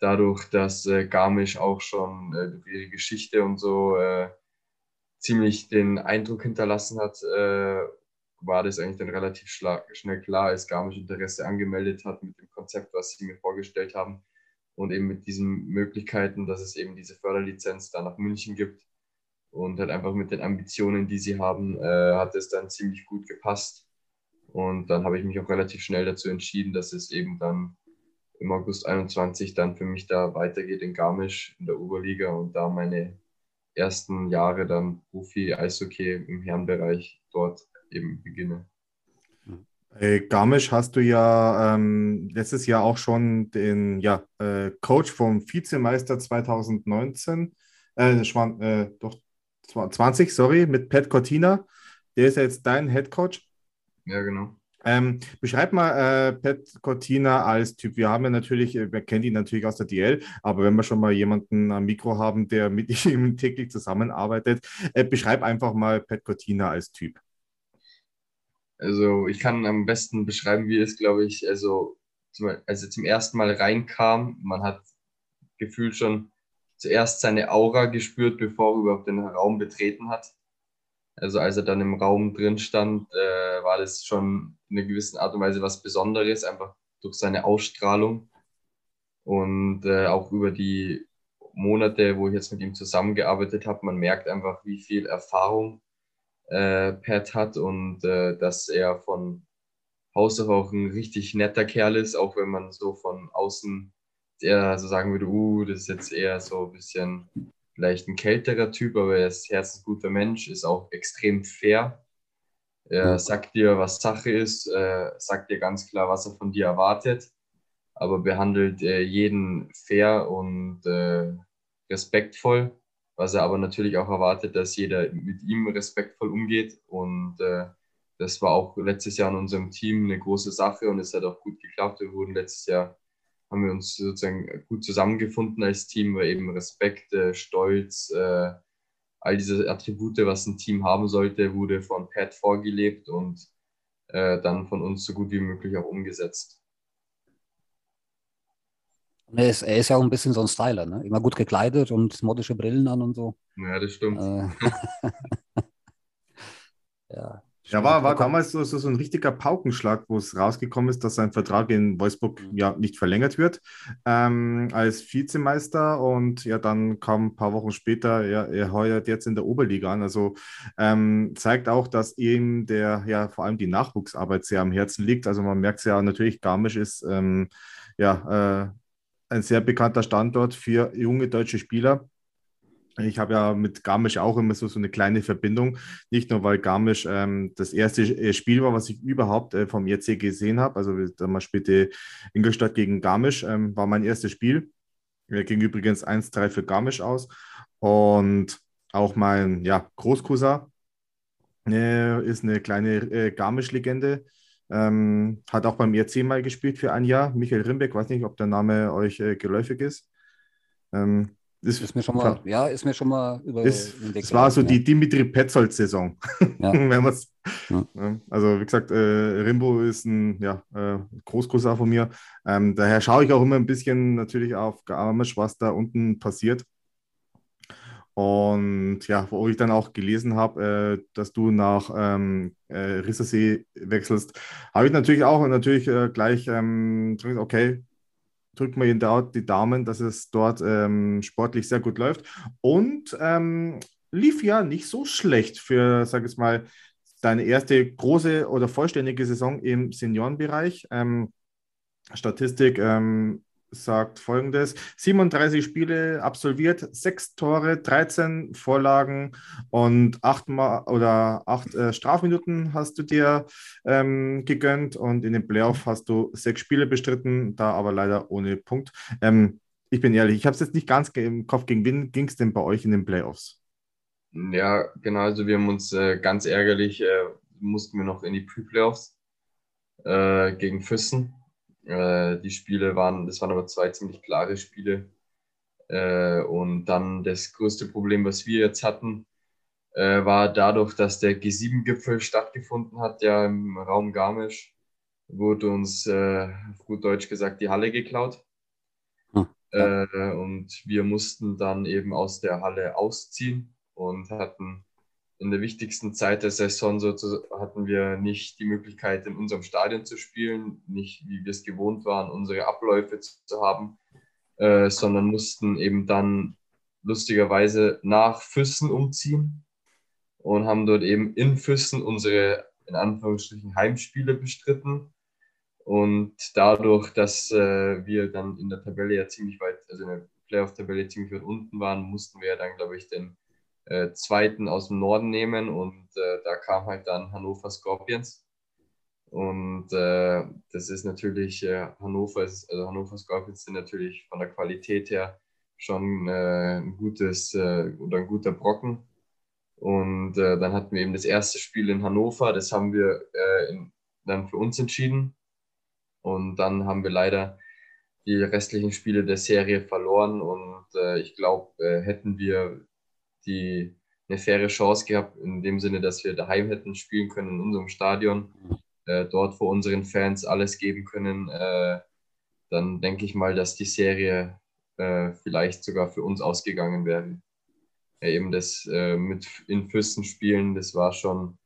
dadurch, dass äh, Garmisch auch schon äh, durch ihre Geschichte und so ziemlich den Eindruck hinterlassen hat, war das eigentlich dann relativ schnell klar, als Garmisch Interesse angemeldet hat mit dem Konzept, was sie mir vorgestellt haben und eben mit diesen Möglichkeiten, dass es eben diese Förderlizenz da nach München gibt und halt einfach mit den Ambitionen, die sie haben, äh, hat es dann ziemlich gut gepasst. Und dann habe ich mich auch relativ schnell dazu entschieden, dass es eben dann im August 21 dann für mich da weitergeht in Garmisch in der Oberliga und da meine ersten Jahre dann Profi-Eishockey im Herrenbereich dort eben beginne. Äh, Garmisch hast du ja ähm, letztes Jahr auch schon den ja, äh, Coach vom Vizemeister 2019, äh, äh, doch 20, sorry, mit Pat Cortina. Der ist ja jetzt dein Head Coach. Ja, genau. Ähm, beschreib mal äh, Pat Cortina als Typ. Wir haben ja natürlich, äh, wir kennen ihn natürlich aus der DL, aber wenn wir schon mal jemanden am Mikro haben, der *laughs* mit ihm täglich zusammenarbeitet, äh, beschreib einfach mal Pat Cortina als Typ. Also ich kann am besten beschreiben, wie es, glaube ich, also zum, also zum ersten Mal reinkam. Man hat gefühlt schon zuerst seine Aura gespürt, bevor er überhaupt den Raum betreten hat. Also als er dann im Raum drin stand, äh, war das schon in einer gewissen Art und Weise was Besonderes, einfach durch seine Ausstrahlung. Und äh, auch über die Monate, wo ich jetzt mit ihm zusammengearbeitet habe, man merkt einfach, wie viel Erfahrung äh, Pat hat und äh, dass er von Haus auf auch ein richtig netter Kerl ist, auch wenn man so von außen eher so sagen würde, uh, das ist jetzt eher so ein bisschen vielleicht ein kälterer Typ, aber er ist ein herzensguter Mensch, ist auch extrem fair. Er sagt dir, was Sache ist, äh, sagt dir ganz klar, was er von dir erwartet, aber behandelt äh, jeden fair und äh, respektvoll was er aber natürlich auch erwartet, dass jeder mit ihm respektvoll umgeht. Und äh, das war auch letztes Jahr in unserem Team eine große Sache und es hat auch gut geklappt. Wir wurden letztes Jahr, haben wir uns sozusagen gut zusammengefunden als Team, weil eben Respekt, äh, Stolz, äh, all diese Attribute, was ein Team haben sollte, wurde von Pat vorgelebt und äh, dann von uns so gut wie möglich auch umgesetzt. Er ist, er ist ja auch ein bisschen so ein Styler, ne? Immer gut gekleidet und modische Brillen an und so. Ja, das stimmt. Äh, *laughs* ja. Ja, war, war damals so, so, so ein richtiger Paukenschlag, wo es rausgekommen ist, dass sein Vertrag in Wolfsburg mhm. ja nicht verlängert wird ähm, als Vizemeister und ja, dann kam ein paar Wochen später, ja, er heuert jetzt in der Oberliga an. Also ähm, zeigt auch, dass ihm der, ja, vor allem die Nachwuchsarbeit sehr am Herzen liegt. Also man merkt es ja natürlich, Garmisch ist ähm, ja, äh, ein sehr bekannter Standort für junge deutsche Spieler. Ich habe ja mit Garmisch auch immer so, so eine kleine Verbindung. Nicht nur, weil Garmisch ähm, das erste äh, Spiel war, was ich überhaupt äh, vom JC gesehen habe. Also damals spielte Ingolstadt gegen Garmisch, ähm, war mein erstes Spiel. Wir ging übrigens 1-3 für Garmisch aus. Und auch mein ja, Großcousin äh, ist eine kleine äh, Garmisch-Legende. Ähm, hat auch beim ERC mal gespielt für ein Jahr. Michael Rimbeck, weiß nicht, ob der Name euch äh, geläufig ist. Ähm, ist, ist, mir schon mal, ja, ist mir schon mal über ist, Es war so ja. die Dimitri Petzold-Saison. *laughs* Ja. ja. Also, wie gesagt, äh, Rimbo ist ein ja, äh, Großcousin von mir. Ähm, daher schaue ich auch immer ein bisschen natürlich auf Garmisch, was da unten passiert. Und ja, wo ich dann auch gelesen habe, äh, dass du nach ähm, äh, Rissersee wechselst, habe ich natürlich auch natürlich äh, gleich, ähm, okay, drückt mir dort die Daumen, dass es dort ähm, sportlich sehr gut läuft. Und ähm, lief ja nicht so schlecht für, sag ich mal, deine erste große oder vollständige Saison im Seniorenbereich. Ähm, Statistik, ähm, sagt folgendes: 37 Spiele absolviert, 6 Tore, 13 Vorlagen und 8, Mal, oder 8 äh, Strafminuten hast du dir ähm, gegönnt und in den Playoff hast du 6 Spiele bestritten, da aber leider ohne Punkt. Ähm, ich bin ehrlich, ich habe es jetzt nicht ganz im Kopf, gegen wen ging es denn bei euch in den Playoffs? Ja, genau, also wir haben uns äh, ganz ärgerlich, äh, mussten wir noch in die Pre-Playoffs äh, gegen Füssen äh, die Spiele waren, das waren aber zwei ziemlich klare Spiele. Äh, und dann das größte Problem, was wir jetzt hatten, äh, war dadurch, dass der G7-Gipfel stattgefunden hat, ja im Raum Garmisch, wurde uns äh, auf gut Deutsch gesagt die Halle geklaut. Hm. Äh, und wir mussten dann eben aus der Halle ausziehen und hatten in der wichtigsten Zeit der Saison so hatten wir nicht die Möglichkeit, in unserem Stadion zu spielen, nicht wie wir es gewohnt waren, unsere Abläufe zu haben, äh, sondern mussten eben dann lustigerweise nach Füssen umziehen und haben dort eben in Füssen unsere in Anführungsstrichen Heimspiele bestritten. Und dadurch, dass äh, wir dann in der Tabelle ja ziemlich weit, also in der Playoff-Tabelle ziemlich weit unten waren, mussten wir ja dann, glaube ich, den äh, zweiten aus dem Norden nehmen und äh, da kam halt dann Hannover Scorpions. Und äh, das ist natürlich, äh, Hannover, ist, also Hannover Scorpions sind natürlich von der Qualität her schon äh, ein gutes äh, oder ein guter Brocken. Und dann hatten wir eben das erste Spiel in Hannover, das haben wir in, dann für uns entschieden. Und dann haben wir leider die restlichen Spiele der Serie verloren. Und ich glaube, hätten wir die eine faire Chance gehabt, in dem Sinne, dass wir daheim hätten spielen können in unserem Stadion, äh, dort vor unseren Fans alles geben können, äh, dann denke ich mal, dass die Serie äh, vielleicht sogar für uns ausgegangen wäre. Ja, eben das äh, mit in Füssen spielen, das war schon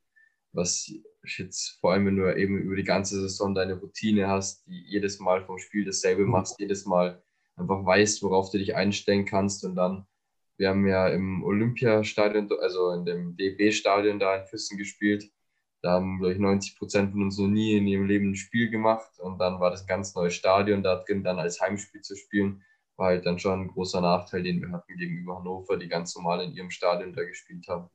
was jetzt vor allem, wenn du eben über die ganze Saison deine Routine hast, die jedes Mal vom Spiel dasselbe machst, jedes Mal einfach weißt, worauf du dich einstellen kannst und dann wir haben ja im Olympiastadion, also in dem DB-Stadion da in Füssen gespielt. Da haben, glaube ich, 90 Prozent von uns noch nie in ihrem Leben ein Spiel gemacht. Und dann war das ein ganz neues Stadion da drin, dann als Heimspiel zu spielen, war halt dann schon ein großer Nachteil, den wir hatten gegenüber Hannover, die ganz normal in ihrem Stadion da gespielt haben.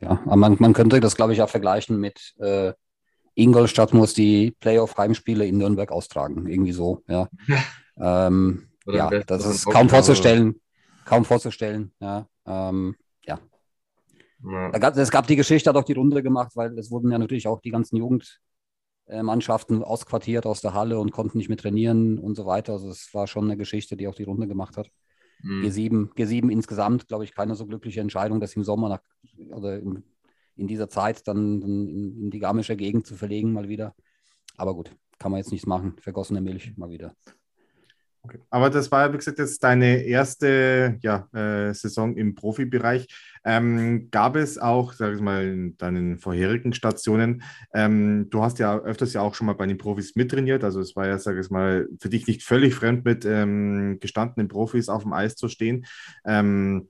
Ja, aber man, man könnte das, glaube ich, auch vergleichen mit äh, Ingolstadt muss die Playoff-Heimspiele in Nürnberg austragen. Irgendwie so, ja. *laughs* ähm, ja, das ist kaum vorzustellen kaum vorzustellen. Ja, ähm, ja. ja. Da gab, es gab die Geschichte, hat auch die Runde gemacht, weil es wurden ja natürlich auch die ganzen Jugendmannschaften ausquartiert aus der Halle und konnten nicht mehr trainieren und so weiter. Also es war schon eine Geschichte, die auch die Runde gemacht hat. Mhm. G7, G7 insgesamt, glaube ich, keine so glückliche Entscheidung, das im Sommer nach, oder in, in dieser Zeit dann in, in die garmische Gegend zu verlegen, mal wieder. Aber gut, kann man jetzt nichts machen. Vergossene Milch mal wieder. Okay. Aber das war, wie gesagt, jetzt deine erste ja, äh, Saison im Profibereich. Ähm, gab es auch, sag ich mal, in deinen vorherigen Stationen, ähm, du hast ja öfters ja auch schon mal bei den Profis mittrainiert, also es war ja, sag ich mal, für dich nicht völlig fremd, mit ähm, gestandenen Profis auf dem Eis zu stehen. Ähm,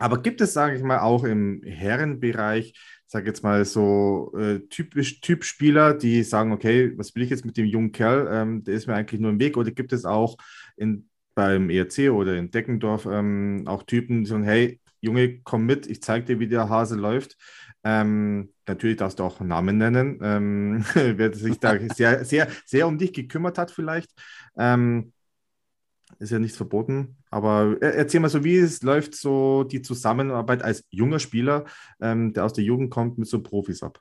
aber gibt es, sage ich mal, auch im Herrenbereich sage jetzt mal so äh, typisch Typspieler, die sagen, okay, was will ich jetzt mit dem jungen Kerl? Ähm, der ist mir eigentlich nur im Weg. Oder gibt es auch in, beim ERC oder in Deckendorf ähm, auch Typen, die sagen, hey, Junge, komm mit, ich zeige dir, wie der Hase läuft. Ähm, natürlich darfst du auch Namen nennen, ähm, *laughs* wer sich da sehr, sehr, sehr um dich gekümmert hat vielleicht. Ähm, ist ja nichts verboten. Aber erzähl mal so, wie es läuft so die Zusammenarbeit als junger Spieler, ähm, der aus der Jugend kommt, mit so Profis ab?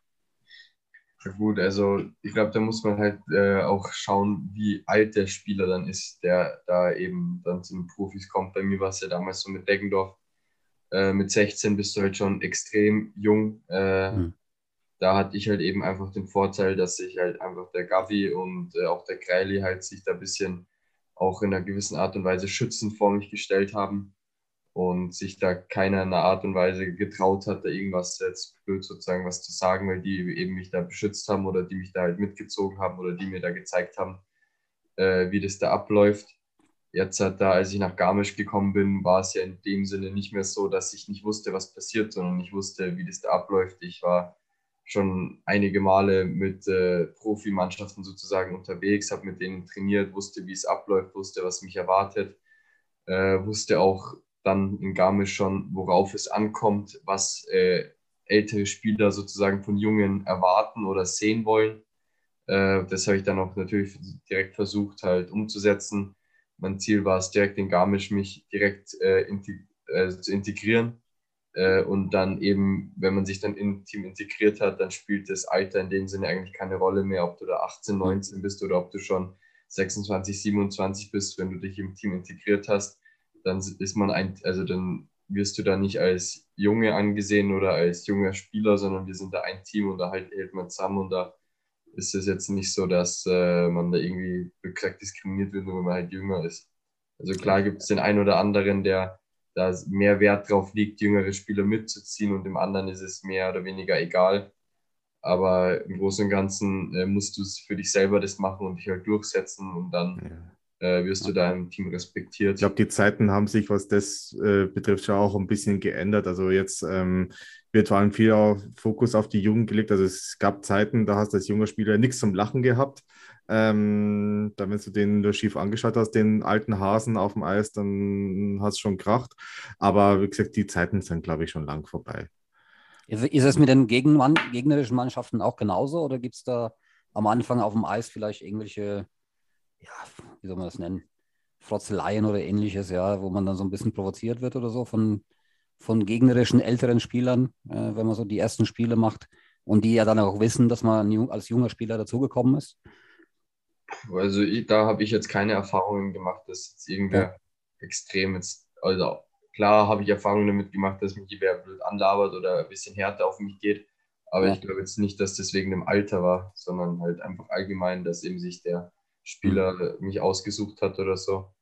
Ja gut, also ich glaube, da muss man halt äh, auch schauen, wie alt der Spieler dann ist, der da eben dann zu den Profis kommt. Bei mir war es ja damals so mit Deggendorf. Äh, mit 16 bist du halt schon extrem jung. Äh, mhm. Da hatte ich halt eben einfach den Vorteil, dass sich halt einfach der Gavi und äh, auch der Greili halt sich da ein bisschen auch in einer gewissen Art und Weise schützend vor mich gestellt haben und sich da keiner in einer Art und Weise getraut hat, da irgendwas jetzt blöd sozusagen was zu sagen, weil die eben mich da beschützt haben oder die mich da halt mitgezogen haben oder die mir da gezeigt haben, äh, wie das da abläuft. Jetzt hat da, als ich nach Garmisch gekommen bin, war es ja in dem Sinne nicht mehr so, dass ich nicht wusste, was passiert, sondern ich wusste, wie das da abläuft. Ich war schon einige Male mit äh, Profimannschaften sozusagen unterwegs, habe mit denen trainiert, wusste, wie es abläuft, wusste, was mich erwartet, äh, wusste auch dann in Garmisch schon, worauf es ankommt, was äh, ältere Spieler sozusagen von Jungen erwarten oder sehen wollen. Äh, das habe ich dann auch natürlich direkt versucht halt umzusetzen. Mein Ziel war es direkt in Garmisch mich direkt äh, äh, zu integrieren äh, und dann eben, wenn man sich dann im Team integriert hat, dann spielt das Alter in dem Sinne eigentlich keine Rolle mehr, ob du da 18, 19 bist oder ob du schon 26, 27 bist, wenn du dich im Team integriert hast, dann ist man ein, also dann wirst du da nicht als Junge angesehen oder als junger Spieler, sondern wir sind da ein Team und da halt hält man zusammen und da ist es jetzt nicht so, dass äh, man da irgendwie gesagt diskriminiert wird, nur weil man halt jünger ist. Also klar gibt es den einen oder anderen, der da mehr Wert drauf liegt, jüngere Spieler mitzuziehen und dem anderen ist es mehr oder weniger egal. Aber im Großen und Ganzen äh, musst du es für dich selber das machen und dich halt durchsetzen und dann ja. äh, wirst du da im Team respektiert. Ich glaube, die Zeiten haben sich, was das äh, betrifft, schon auch ein bisschen geändert. Also jetzt ähm, wird vor allem viel Fokus auf die Jugend gelegt. Also es gab Zeiten, da hast du als junger Spieler nichts zum Lachen gehabt. Ähm, da, wenn du den nur schief angeschaut hast, den alten Hasen auf dem Eis, dann hast du schon kracht. Aber wie gesagt, die Zeiten sind, glaube ich, schon lang vorbei. Ist es mit den Gegenmann, gegnerischen Mannschaften auch genauso oder gibt es da am Anfang auf dem Eis vielleicht irgendwelche, ja, wie soll man das nennen, Frotzeleien oder ähnliches, ja, wo man dann so ein bisschen provoziert wird oder so von, von gegnerischen älteren Spielern, äh, wenn man so die ersten Spiele macht und die ja dann auch wissen, dass man als junger Spieler dazugekommen ist? Also ich, da habe ich jetzt keine Erfahrungen gemacht, dass jetzt irgendwer ja. extrem jetzt, also klar habe ich Erfahrungen damit gemacht, dass mich wer blöd anlabert oder ein bisschen härter auf mich geht, aber ja. ich glaube jetzt nicht, dass das wegen dem Alter war, sondern halt einfach allgemein, dass eben sich der Spieler mhm. mich ausgesucht hat oder so.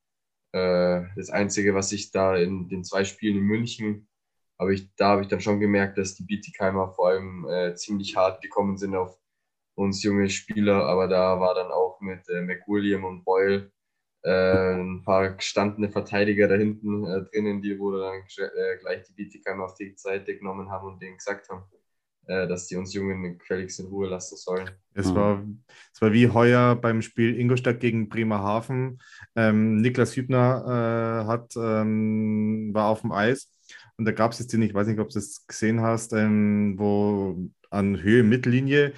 Äh, das Einzige, was ich da in den zwei Spielen in München, aber ich, da habe ich dann schon gemerkt, dass die Bietigheimer vor allem äh, ziemlich hart gekommen sind auf uns junge Spieler, aber da war dann auch mit äh, McWilliam und Boyle äh, ein paar gestandene Verteidiger da hinten äh, drinnen, die wo dann äh, gleich die Bietigheim auf die Seite genommen haben und denen gesagt haben, dass die uns Jungen gefälligst in Ruhe lassen sollen. Es war, es war wie heuer beim Spiel Ingolstadt gegen Bremerhaven. Ähm, Niklas Hübner äh, hat, ähm, war auf dem Eis und da gab es jetzt den, ich weiß nicht, ob du es gesehen hast, ähm, wo an Höhe Mittellinie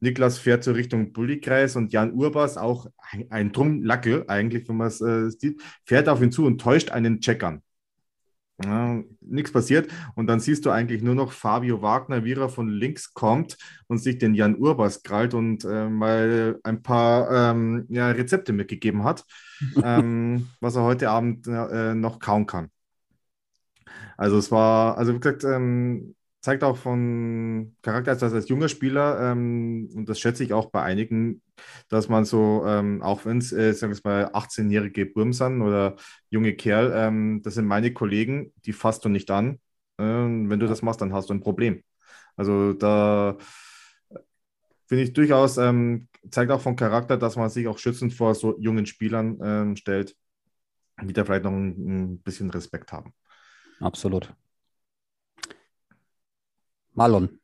Niklas fährt so Richtung Bullykreis und Jan Urbas, auch ein, ein Drumlackel eigentlich, wenn man es äh, sieht, fährt auf ihn zu und täuscht einen Check an. Ja, nichts passiert. Und dann siehst du eigentlich nur noch Fabio Wagner, wie er von links kommt und sich den Jan Urbas krallt und äh, mal ein paar ähm, ja, Rezepte mitgegeben hat, *laughs* ähm, was er heute Abend äh, noch kauen kann. Also es war, also wie gesagt, ähm, zeigt auch von Charakter, dass als junger Spieler, ähm, und das schätze ich auch bei einigen, dass man so, ähm, auch wenn es, äh, sagen wir mal, 18-jährige Burm sind oder junge Kerl, ähm, das sind meine Kollegen, die fasst du nicht an. Äh, wenn du das machst, dann hast du ein Problem. Also da finde ich durchaus, ähm, zeigt auch vom Charakter, dass man sich auch schützend vor so jungen Spielern ähm, stellt, die da vielleicht noch ein, ein bisschen Respekt haben. Absolut. Marlon,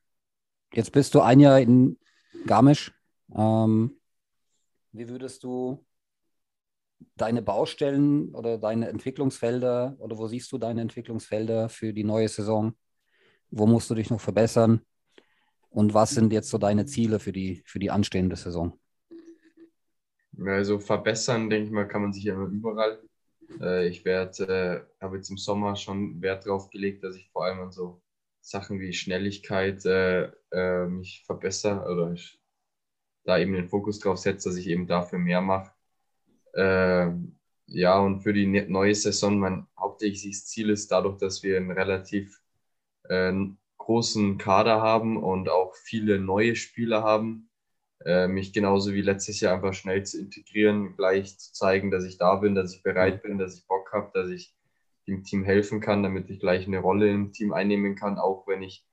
jetzt bist du ein Jahr in Garmisch. Ähm, wie würdest du deine Baustellen oder deine Entwicklungsfelder oder wo siehst du deine Entwicklungsfelder für die neue Saison? Wo musst du dich noch verbessern? Und was sind jetzt so deine Ziele für die, für die anstehende Saison? Also verbessern, denke ich mal, kann man sich ja immer überall. Äh, ich werde, äh, habe jetzt im Sommer schon Wert darauf gelegt, dass ich vor allem an so Sachen wie Schnelligkeit äh, äh, mich verbessere oder ich da eben den Fokus drauf setze, dass ich eben dafür mehr mache. Äh, ja, und für die ne-, neue Saison, mein hauptsächliches Ziel ist dadurch, dass wir einen relativ äh, großen Kader haben und auch viele neue Spieler haben, äh, mich genauso wie letztes Jahr einfach schnell zu integrieren, gleich zu zeigen, dass ich da bin, dass ich bereit bin, dass ich Bock habe, dass ich dem Team helfen kann, damit ich gleich eine Rolle im Team einnehmen kann, auch wenn ich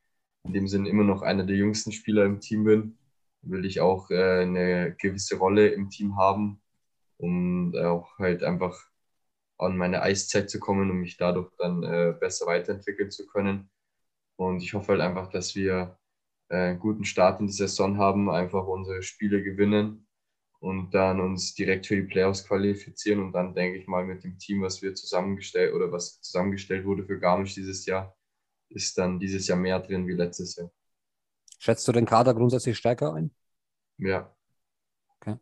in dem Sinn immer noch einer der jüngsten Spieler im Team bin, will ich auch äh, eine gewisse Rolle im Team haben, um auch halt einfach an meine Eiszeit zu kommen, um mich dadurch dann äh, besser weiterentwickeln zu können. Und ich hoffe halt einfach, dass wir einen äh, guten Start in die Saison haben, einfach unsere Spiele gewinnen und dann uns direkt für die Playoffs qualifizieren und dann denke ich mal mit dem Team, was wir zusammengestellt oder was zusammengestellt wurde für Garmisch dieses Jahr, ist dann dieses Jahr mehr drin wie letztes Jahr. Schätzt du den Kader grundsätzlich stärker ein? Ja. Okay.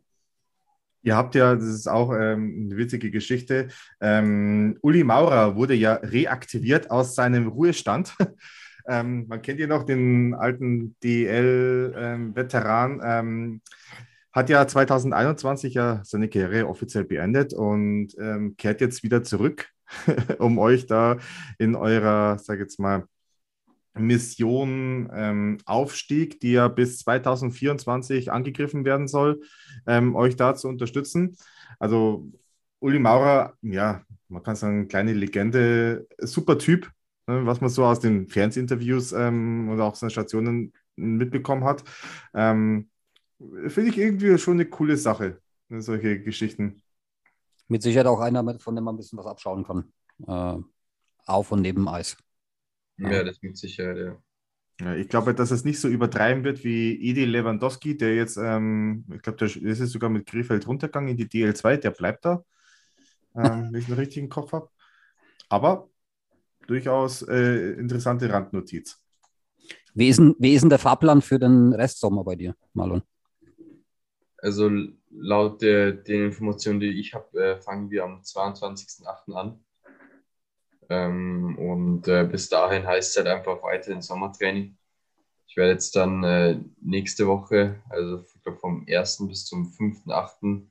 Ihr habt ja, das ist auch ähm, eine witzige Geschichte. Ähm, Uli Maurer wurde ja reaktiviert aus seinem Ruhestand. *laughs* ähm, man kennt ja noch den alten DL-Veteran. Hat ja 2021 ja seine Karriere offiziell beendet und ähm, kehrt jetzt wieder zurück, *laughs* um euch da in eurer, sag jetzt mal, Mission ähm, Aufstieg, die ja bis 2024 angegriffen werden soll, ähm, euch da zu unterstützen. Also Uli Maurer, ja, man kann sagen, kleine Legende, super Typ, ne, was man so aus den Fernsehinterviews ähm, oder auch seinen Stationen mitbekommen hat. Ähm, Finde ich irgendwie schon eine coole Sache, ne, solche Geschichten. Mit Sicherheit auch einer, von dem man ein bisschen was abschauen kann. Äh, auf und neben Eis. Ja, das mit Sicherheit, ja. Ja, ich glaube, dass es nicht so übertreiben wird wie Edi Lewandowski, der jetzt, ähm, ich glaube, der ist jetzt sogar mit Krefeld runtergegangen in die DL2, der bleibt da, ähm, *laughs* wenn ich einen richtigen Kopf habe. Aber durchaus äh, interessante Randnotiz. Wie ist, denn, wie ist denn der Fahrplan für den Restsommer bei dir, Marlon? Also laut der, den Informationen, die ich habe, äh, fangen wir am 22.08. an. Ähm, und äh, bis dahin heißt es halt einfach weiter in Sommertraining. Ich werde jetzt dann äh, nächste Woche, also vom 1. bis zum 5.8.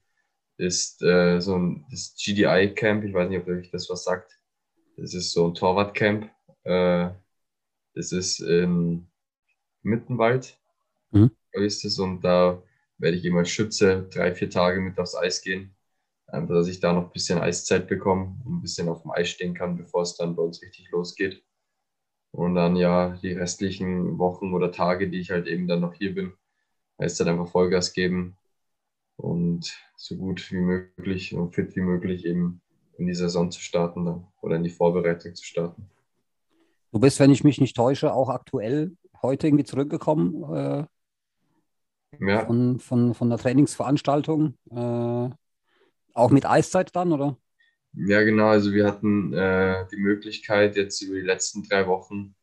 ist äh, so ein das GDI-Camp. Ich weiß nicht, ob euch das was sagt. Das ist so ein Torwart-Camp. Äh, das ist in Mittenwald. Mhm. Ist es und da werde ich immer Schütze drei, vier Tage mit aufs Eis gehen, ähm, dass ich da noch ein bisschen Eiszeit bekomme und ein bisschen auf dem Eis stehen kann, bevor es dann bei uns richtig losgeht. Und dann ja, die restlichen Wochen oder Tage, die ich halt eben dann noch hier bin, heißt dann einfach Vollgas geben und so gut wie möglich und fit wie möglich eben in die Saison zu starten dann oder in die Vorbereitung zu starten. Du bist, wenn ich mich nicht täusche, auch aktuell heute irgendwie zurückgekommen äh, ja. von, von, von der Trainingsveranstaltung. Äh, auch mit Eiszeit dann, oder? Ja, genau. Also wir hatten äh, die Möglichkeit, jetzt über die letzten drei Wochen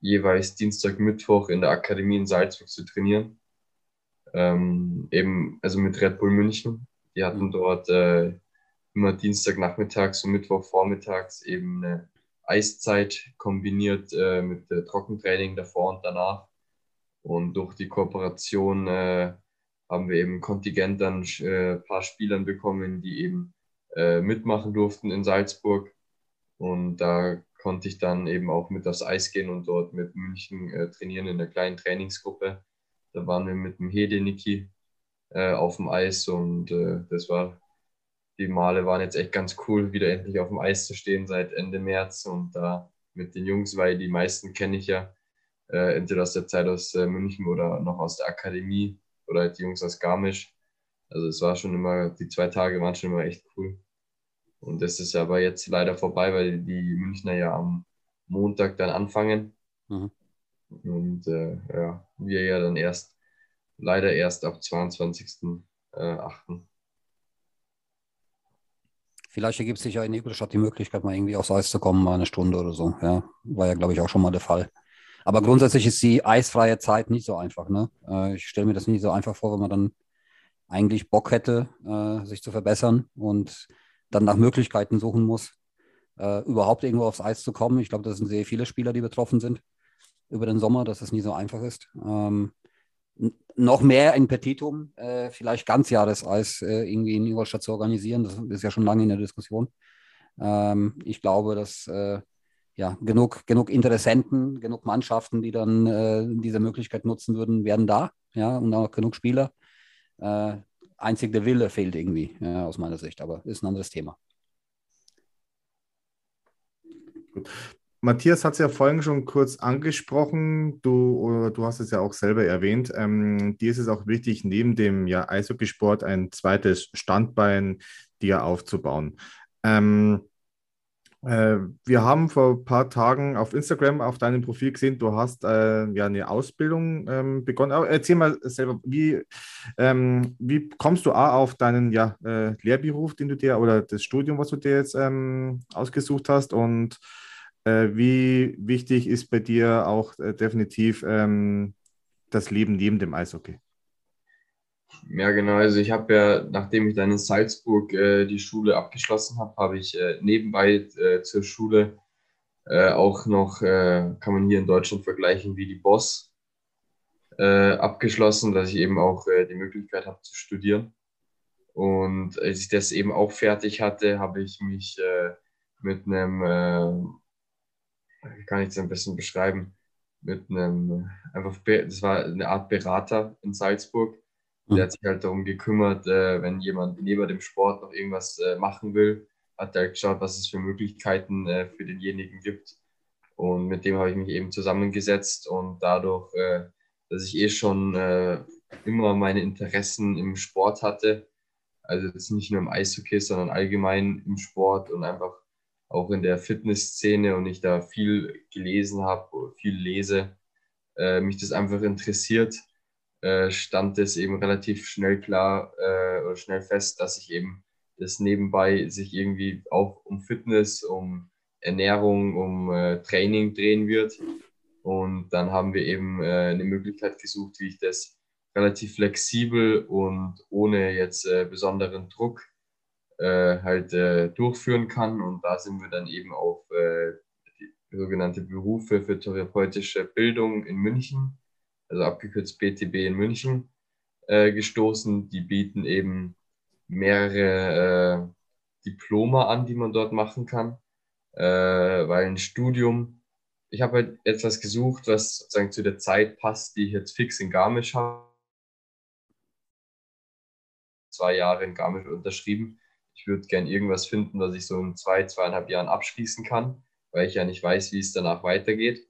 jeweils Dienstag, Mittwoch in der Akademie in Salzburg zu trainieren. Ähm, eben, also mit Red Bull München. Die hatten mhm. dort äh, immer Dienstag nachmittags und Mittwoch vormittags eben eine Eiszeit kombiniert äh, mit äh, Trockentraining davor und danach. Und durch die Kooperation äh, haben wir eben Kontingent an äh, ein paar Spielern bekommen, die eben äh, mitmachen durften in Salzburg. Und da konnte ich dann eben auch mit aufs Eis gehen und dort mit München äh, trainieren in der kleinen Trainingsgruppe. Da waren wir mit dem Hede Niki äh, auf dem Eis und äh, das war, die Male waren jetzt echt ganz cool, wieder endlich auf dem Eis zu stehen seit Ende März und da mit den Jungs, weil die meisten kenne ich ja äh, entweder aus der Zeit aus äh, München oder noch aus der Akademie oder halt die Jungs aus Garmisch. Also es war schon immer, die zwei Tage waren schon immer echt cool. Und das ist aber jetzt leider vorbei, weil die Münchner ja am Montag dann anfangen. Mhm. Und äh, ja, wir ja dann erst, leider erst ab 22.08. Äh, Vielleicht ergibt sich ja in Ingolstadt die Möglichkeit, mal irgendwie aufs Eis zu kommen, mal eine Stunde oder so. Ja, war ja, glaube ich, auch schon mal der Fall. Aber grundsätzlich ist die eisfreie Zeit nicht so einfach. Ne? Äh, ich stelle mir das nicht so einfach vor, wenn man dann eigentlich Bock hätte, äh, sich zu verbessern und dann nach Möglichkeiten suchen muss, äh, überhaupt irgendwo aufs Eis zu kommen. Ich glaube, das sind sehr viele Spieler, die betroffen sind über den Sommer, dass es nie so einfach ist. Ähm, noch mehr in Petitum, äh, vielleicht Ganzjahreseis äh, irgendwie in Ingolstadt zu organisieren. Das ist ja schon lange in der Diskussion. Ähm, ich glaube, dass äh, ja, genug, genug Interessenten, genug Mannschaften, die dann äh, diese Möglichkeit nutzen würden, werden da. Ja, und auch genug Spieler. Äh, einzig der Wille fehlt irgendwie, ja, aus meiner Sicht, aber ist ein anderes Thema. Gut. Matthias hat es ja vorhin schon kurz angesprochen. Du, du hast es ja auch selber erwähnt. Ähm, dir ist es auch wichtig, neben dem ja, Eishockeysport ein zweites Standbein dir aufzubauen. Ähm, Äh, wir haben vor ein paar Tagen auf Instagram auf deinem Profil gesehen, du hast äh, ja eine Ausbildung ähm, begonnen. Aber erzähl mal selber, wie, ähm, wie kommst du A auf deinen ja, äh, Lehrberuf, den du dir oder das Studium, was du dir jetzt ähm, ausgesucht hast und äh, wie wichtig ist bei dir auch äh, definitiv ähm, das Leben neben dem Eishockey? Ja, genau. Also ich habe ja, nachdem ich dann in Salzburg äh, die Schule abgeschlossen habe, habe ich äh, nebenbei äh, zur Schule äh, auch noch, äh, kann man hier in Deutschland vergleichen, wie die Boss äh, abgeschlossen, dass ich eben auch die Möglichkeit habe zu studieren. Und als ich das eben auch fertig hatte, habe ich mich mit einem, wie kann ich es ein bisschen beschreiben, mit einem, einfach, das war eine Art Berater in Salzburg, der mhm. hat sich halt darum gekümmert, äh, wenn jemand neben dem Sport noch irgendwas äh, machen will, hat er geschaut, was es für Möglichkeiten äh, für denjenigen gibt. Und mit dem habe ich mich eben zusammengesetzt und dadurch, äh, dass ich eh schon äh, immer meine Interessen im Sport hatte, also jetzt nicht nur im Eishockey, sondern allgemein im Sport und einfach auch in der Fitnessszene und ich da viel gelesen habe, viel lese, äh, mich das einfach interessiert äh, stand es eben relativ schnell klar äh, oder schnell fest, dass ich eben das nebenbei sich irgendwie auch um Fitness, um Ernährung, um äh, Training drehen wird. Und dann haben wir eben äh, eine Möglichkeit gesucht, wie ich das relativ flexibel und ohne jetzt äh, besonderen Druck halt durchführen kann. Und da sind wir dann eben auf die sogenannte Berufe für therapeutische Bildung in München also abgekürzt BTB in München, äh, gestoßen. Die bieten eben mehrere äh, Diplome an, die man dort machen kann, äh, weil ein Studium, ich habe halt etwas gesucht, was sozusagen zu der Zeit passt, die ich jetzt fix in Garmisch habe. Zwei Jahre in Garmisch unterschrieben. Ich würde gern irgendwas finden, was ich so in zwei, zweieinhalb Jahren abschließen kann, weil ich ja nicht weiß, wie es danach weitergeht.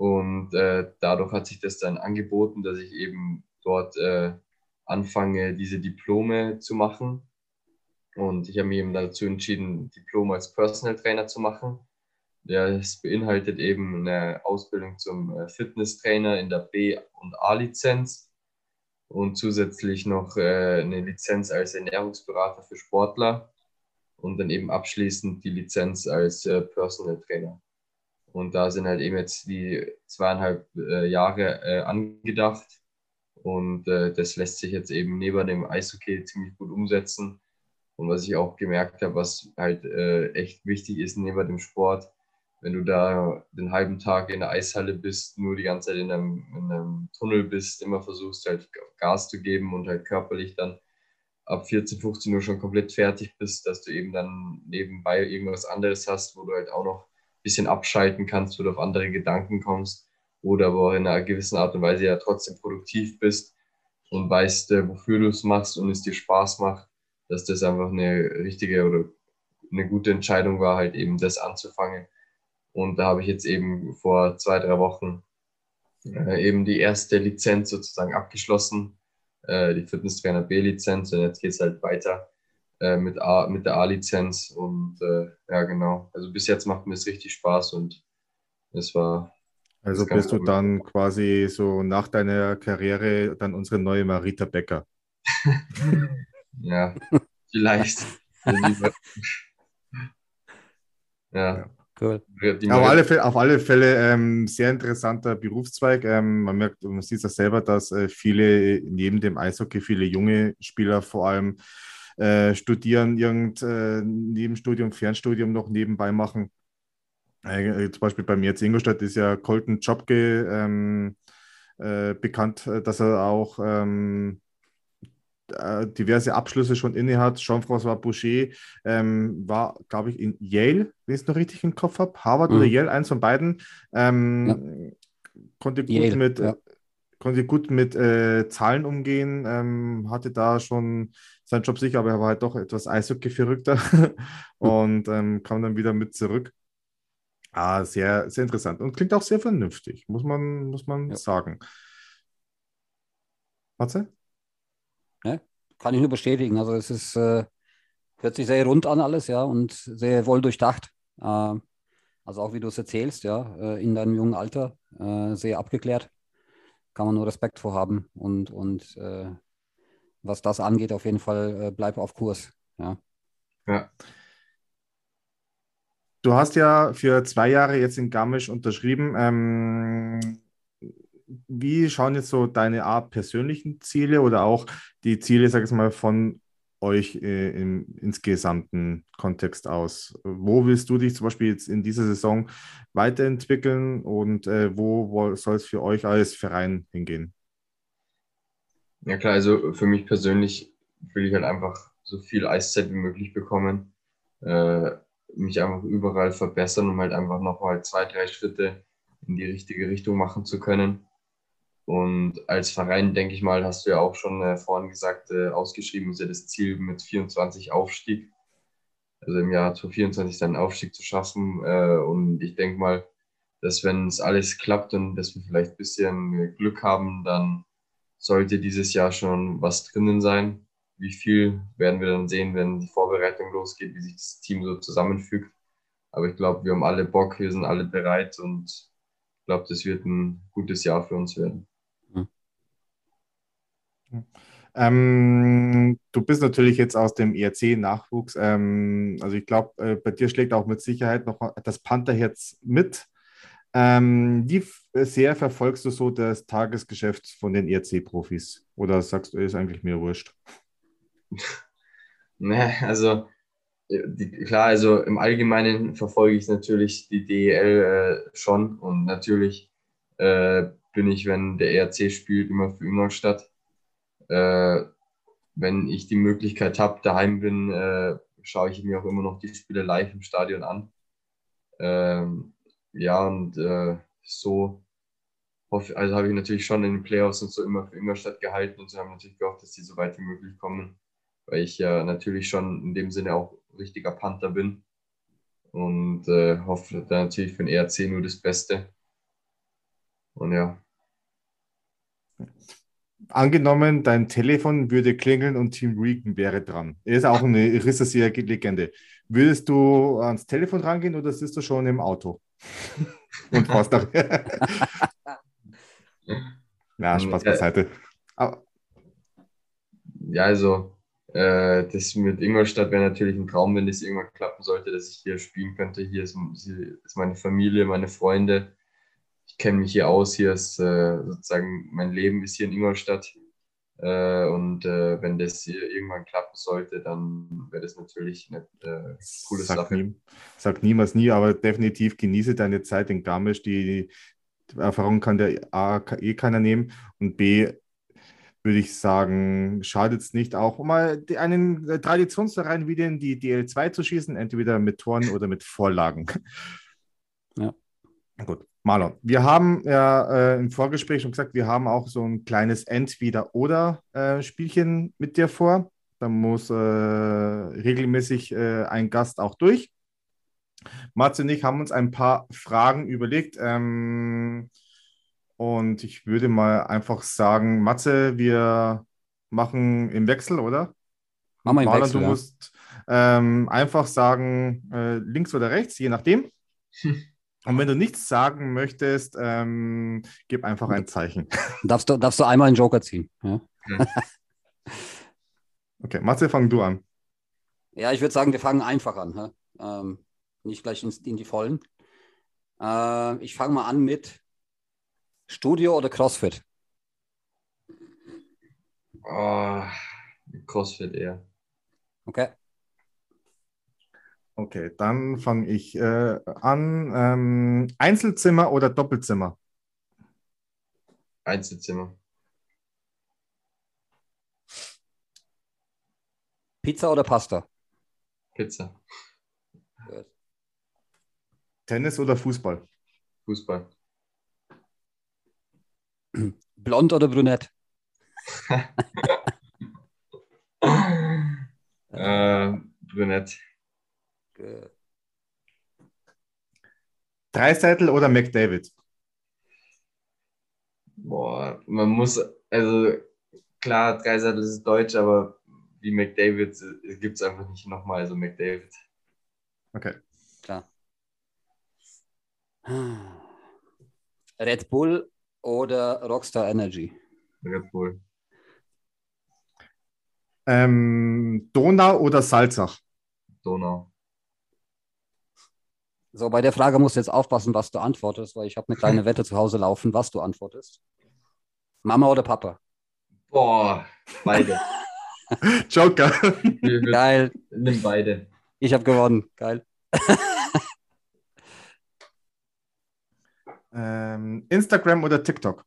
Und äh, dadurch hat sich das dann angeboten, dass ich eben dort äh, anfange, diese Diplome zu machen. Und ich habe mich eben dazu entschieden, Diplom als Personal Trainer zu machen. Das beinhaltet eben eine Ausbildung zum äh, Fitnesstrainer in der B- und A-Lizenz und zusätzlich noch äh, eine Lizenz als Ernährungsberater für Sportler und dann eben abschließend die Lizenz als äh, Personal Trainer. Und da sind halt eben jetzt die zweieinhalb äh, Jahre äh, angedacht. Und äh, das lässt sich jetzt eben neben dem Eishockey ziemlich gut umsetzen. Und was ich auch gemerkt habe, was halt äh, echt wichtig ist neben dem Sport, wenn du da den halben Tag in der Eishalle bist, nur die ganze Zeit in einem, in einem Tunnel bist, immer versuchst halt Gas zu geben und halt körperlich dann ab 14, 15 Uhr schon komplett fertig bist, dass du eben dann nebenbei irgendwas anderes hast, wo du halt auch noch bisschen abschalten kannst, wo du auf andere Gedanken kommst oder aber in einer gewissen Art und Weise ja trotzdem produktiv bist und weißt, äh, wofür du es machst und es dir Spaß macht, dass das einfach eine richtige oder eine gute Entscheidung war, halt eben das anzufangen. Und da habe ich jetzt eben vor zwei, drei Wochen äh, eben die erste Lizenz sozusagen abgeschlossen, äh, die Fitnesstrainer B-Lizenz und jetzt geht es halt weiter äh, mit, A, mit der A-Lizenz. Und äh, ja, genau. Also bis jetzt macht mir es richtig Spaß und es war. Also bist du dann quasi so nach deiner Karriere dann unsere neue Marita Becker. *laughs* ja, vielleicht. ja. *laughs* ja. Cool. Auf alle Fälle, auf alle Fälle ähm, sehr interessanter Berufszweig. Ähm, man merkt, man sieht das selber, dass äh, viele neben dem Eishockey, viele junge Spieler vor allem äh, studieren, irgend äh, Nebenstudium, Fernstudium noch nebenbei machen. Äh, zum Beispiel bei mir jetzt in Ingolstadt ist ja Colton Jobke ähm, äh, bekannt, äh, dass er auch ähm, äh, diverse Abschlüsse schon inne hat. Jean-François Boucher ähm, war, glaube ich, in Yale, wenn ich es noch richtig im Kopf habe. Harvard mhm. oder Yale, eins von beiden. Ähm, ja. Konnte gut Yale, mit, ja. konnte gut mit äh, Zahlen umgehen, ähm, hatte da schon seinen Job sicher, aber er war halt doch etwas Eishockey-verrückter *laughs* und ähm, kam dann wieder mit zurück. Ah, sehr, sehr interessant und klingt auch sehr vernünftig, muss man, muss man ja. sagen. Matze? Ja, kann ich nur bestätigen. Also es ist, äh, hört sich sehr rund an alles, ja, und sehr wohl durchdacht. Äh, also auch wie du es erzählst, ja, äh, in deinem jungen Alter, äh, sehr abgeklärt. Kann man nur Respekt vor haben und, und äh, was das angeht, auf jeden Fall äh, bleib auf Kurs. Ja. ja. Du hast ja für zwei Jahre jetzt in Garmisch unterschrieben. Ähm, wie schauen jetzt so deine Art persönlichen Ziele oder auch die Ziele, sag ich mal, von euch äh, im insgesamten Kontext aus? Wo willst du dich zum Beispiel jetzt in dieser Saison weiterentwickeln und äh, wo, wo soll es für euch als Verein hingehen? Ja klar, also für mich persönlich will ich halt einfach so viel Eiszeit wie möglich bekommen, äh, mich einfach überall verbessern, um halt einfach nochmal zwei, drei Schritte in die richtige Richtung machen zu können. Und als Verein, denke ich mal, hast du ja auch schon äh, vorhin gesagt, äh, ausgeschrieben ist ja das Ziel mit 24 Aufstieg. Also im Jahr 2024 dann Aufstieg zu schaffen. Äh, und ich denke mal, dass wenn es alles klappt und dass wir vielleicht ein bisschen Glück haben, dann sollte dieses Jahr schon was drinnen sein. Wie viel werden wir dann sehen, wenn die Vorbereitung losgeht, wie sich das Team so zusammenfügt. Aber ich glaube, wir haben alle Bock, wir sind alle bereit und ich glaube, das wird ein gutes Jahr für uns werden. Ähm, du bist natürlich jetzt aus dem ERC-Nachwuchs. Ähm, also ich glaube, äh, bei dir schlägt auch mit Sicherheit noch das Pantherherz mit. Ähm, wie sehr verfolgst du so das Tagesgeschäft von den ERC-Profis? Oder sagst du, ist eigentlich mir wurscht? *laughs* ne, also die, klar, also im Allgemeinen verfolge ich natürlich die DEL äh, schon und natürlich äh, bin ich, wenn der ERC spielt, immer für Ingolstadt. Äh, wenn ich die Möglichkeit habe, daheim bin, äh, schaue ich mir auch immer noch die Spiele live im Stadion an. Ähm, ja, und äh, so hoffe, also habe ich natürlich schon in den Playoffs und so immer für Ingolstadt gehalten und so haben natürlich gehofft, dass die so weit wie möglich kommen, weil ich ja natürlich schon in dem Sinne auch richtiger Panther bin und äh, hoffe da natürlich für den ERC nur das Beste. Und ja. Angenommen, dein Telefon würde klingeln und Tim Regan wäre dran. Er ist auch eine Rissersieger-Legende. Würdest du ans Telefon rangehen oder sitzt du schon im Auto? *laughs* und fährst nach. *laughs* ja, Spaß beiseite. Aber ja, also äh, das mit Ingolstadt wäre natürlich ein Traum, wenn das irgendwann klappen sollte, dass ich hier spielen könnte. Hier ist, hier ist meine Familie, meine Freunde ich kenne mich hier aus, hier ist äh, sozusagen mein Leben ist hier in Ingolstadt. Äh, und äh, wenn das hier irgendwann klappen sollte, dann wäre das natürlich eine äh, coole sag Sache. Nie, sag niemals nie, aber definitiv genieße deine Zeit in Garmisch. Die, die Erfahrung kann der A eh keiner nehmen und B würde ich sagen, schadet es nicht auch, um mal einen Traditionsverein wie den die DL2 zu schießen, entweder mit Toren oder mit Vorlagen. Ja. Gut. Marlon, wir haben ja äh, im Vorgespräch schon gesagt, wir haben auch so ein kleines Entweder-Oder-Spielchen äh, mit dir vor. Da muss äh, regelmäßig äh, ein Gast auch durch. Matze und ich haben uns ein paar Fragen überlegt. Ähm, und ich würde mal einfach sagen, Matze, wir machen im Wechsel, oder? Machen wir im Marlon, Wechsel, du ja. musst ähm, einfach sagen, äh, links oder rechts, je nachdem. *laughs* Und wenn du nichts sagen möchtest, ähm, gib einfach ein Zeichen. *laughs* Darfst du, darfst du einmal einen Joker ziehen? Ja? okay, Matze, fang du an. Ja, ich würde sagen, wir fangen einfach an. Ähm, nicht gleich in, in die Vollen. Äh, ich fange mal an mit Studio oder CrossFit? Oh, CrossFit eher. Okay. Okay, dann fange ich äh, an. Ähm, Einzelzimmer oder Doppelzimmer? Einzelzimmer. Pizza oder Pasta? Pizza. Tennis oder Fußball? Fußball. Blond oder brünett? *laughs* äh, brünett. Dreiseitel oder McDavid? Boah, man muss, also klar, Dreiseitel ist deutsch, aber wie McDavid gibt es einfach nicht nochmal, also McDavid. Okay. Klar. Red Bull oder Rockstar Energy? Red Bull. Ähm, Donau oder Salzach? Donau. So, bei der Frage musst du jetzt aufpassen, was du antwortest, weil ich habe eine kleine Wette zu Hause laufen, was du antwortest. Mama oder Papa? Boah, beide. *laughs* Joker. Geil. Nimm beide. Ich habe gewonnen. Geil. *laughs* ähm, Instagram oder TikTok?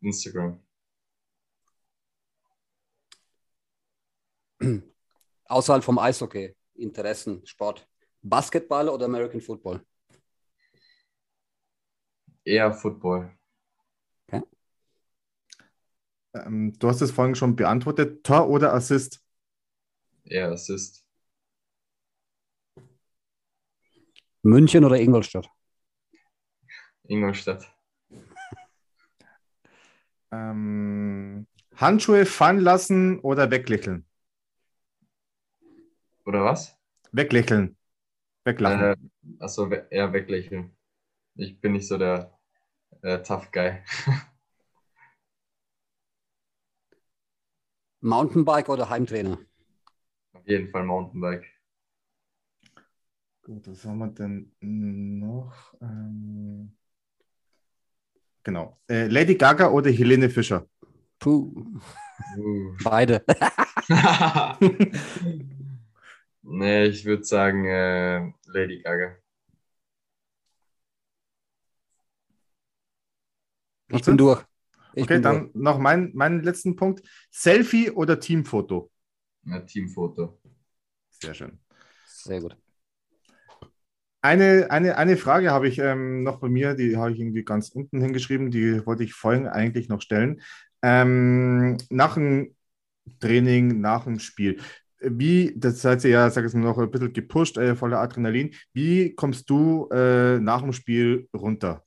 Instagram. *clears throat* Außerhalb vom Eishockey, Interessen, Sport. Basketball oder American Football? Eher Football. Okay. Ähm, du hast es vorhin schon beantwortet. Tor oder Assist? Eher Assist. München oder Ingolstadt? Ingolstadt. ähm, Handschuhe fallen lassen oder weglächeln? Oder was? Weglächeln. Weglachen. Äh, achso, eher weglächeln. Ich bin nicht so der äh, Tough Guy. *laughs* Mountainbike oder Heimtrainer? Auf jeden Fall Mountainbike. Gut, was haben wir denn noch? Ähm, genau. Äh, Lady Gaga oder Helene Fischer? Puh. Uh. Beide. *laughs* *laughs* nee, ich würde sagen äh, Lady Gaga. Ich bin durch. Ich okay, bin dann durch. noch mein, meinen letzten Punkt. Selfie oder Teamfoto? Ja, Teamfoto. Sehr schön. Sehr gut. Eine, eine, eine Frage habe ich ähm, noch bei mir, die habe ich irgendwie ganz unten hingeschrieben, die wollte ich vorhin eigentlich noch stellen. Ähm, nach dem Training, nach dem Spiel, wie, das seid ihr ja, sag ich mal, noch ein bisschen gepusht, äh, voller Adrenalin, wie kommst du äh, nach dem Spiel runter?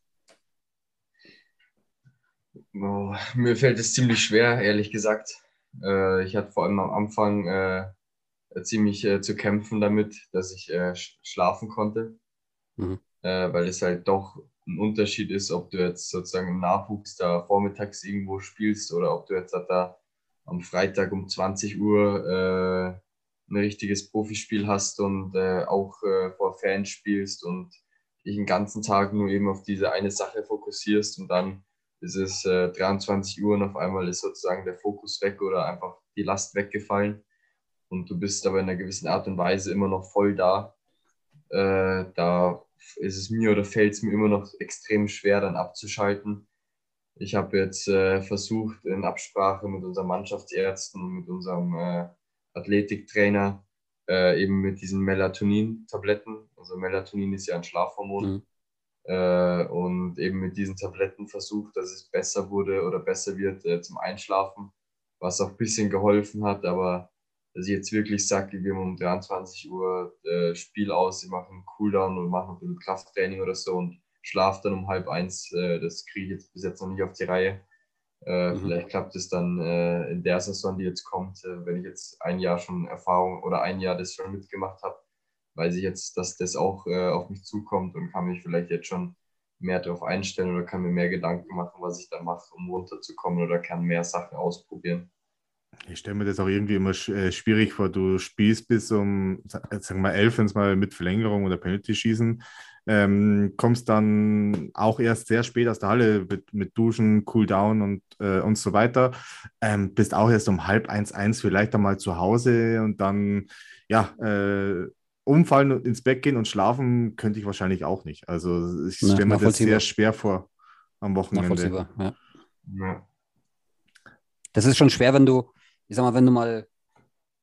Oh, mir fällt es ziemlich schwer, ehrlich gesagt. Äh, ich hatte vor allem am Anfang äh, ziemlich äh, zu kämpfen damit, dass ich äh, schlafen konnte, mhm. Äh, weil es halt doch ein Unterschied ist, ob du jetzt sozusagen im Nachwuchs da vormittags irgendwo spielst oder ob du jetzt da am Freitag um 20 Uhr äh, ein richtiges Profispiel hast und auch vor Fans spielst und dich den ganzen Tag nur eben auf diese eine Sache fokussierst und dann es ist äh, 23 Uhr und auf einmal ist sozusagen der Fokus weg oder einfach die Last weggefallen und du bist aber in einer gewissen Art und Weise immer noch voll da. Äh, da ist es mir oder fällt es mir immer noch extrem schwer, dann abzuschalten. Ich habe jetzt äh, versucht, in Absprache mit unseren Mannschaftsärzten und mit unserem äh, Athletiktrainer äh, eben mit diesen Melatonin-Tabletten. Also Melatonin ist ja ein Schlafhormon. Mhm äh, und eben mit diesen Tabletten versucht, dass es besser wurde oder besser wird äh, zum Einschlafen, was auch ein bisschen geholfen hat, aber dass ich jetzt wirklich sage, wir haben um 23 Uhr äh, Spiel aus, ich mache einen Cooldown und mache ein bisschen Krafttraining oder so und schlafe dann um halb eins, äh, das kriege ich jetzt bis jetzt noch nicht auf die Reihe. Äh, mhm. Vielleicht klappt es dann äh, in der Saison, die jetzt kommt, äh, wenn ich jetzt ein Jahr schon Erfahrung oder ein Jahr das schon mitgemacht habe, weiß ich jetzt, dass das auch äh, auf mich zukommt und kann mich vielleicht jetzt schon mehr darauf einstellen oder kann mir mehr Gedanken machen, was ich da mache, um runterzukommen oder kann mehr Sachen ausprobieren. Ich stelle mir das auch irgendwie immer äh, schwierig vor. Du spielst bis um, sagen wir mal, elf, wenn es mal mit Verlängerung oder Penalty schießen, ähm, kommst dann auch erst sehr spät aus der Halle mit, mit Duschen, Cooldown und, äh, und so weiter. Ähm, bist auch erst um halb eins, eins vielleicht einmal zu Hause und dann, ja, äh, umfallen und ins Bett gehen und schlafen könnte ich wahrscheinlich auch nicht. Also ich stelle mir das sehr schwer vor am Wochenende. Ja. Ja. Das ist schon schwer, wenn du, ich sag mal, wenn du mal,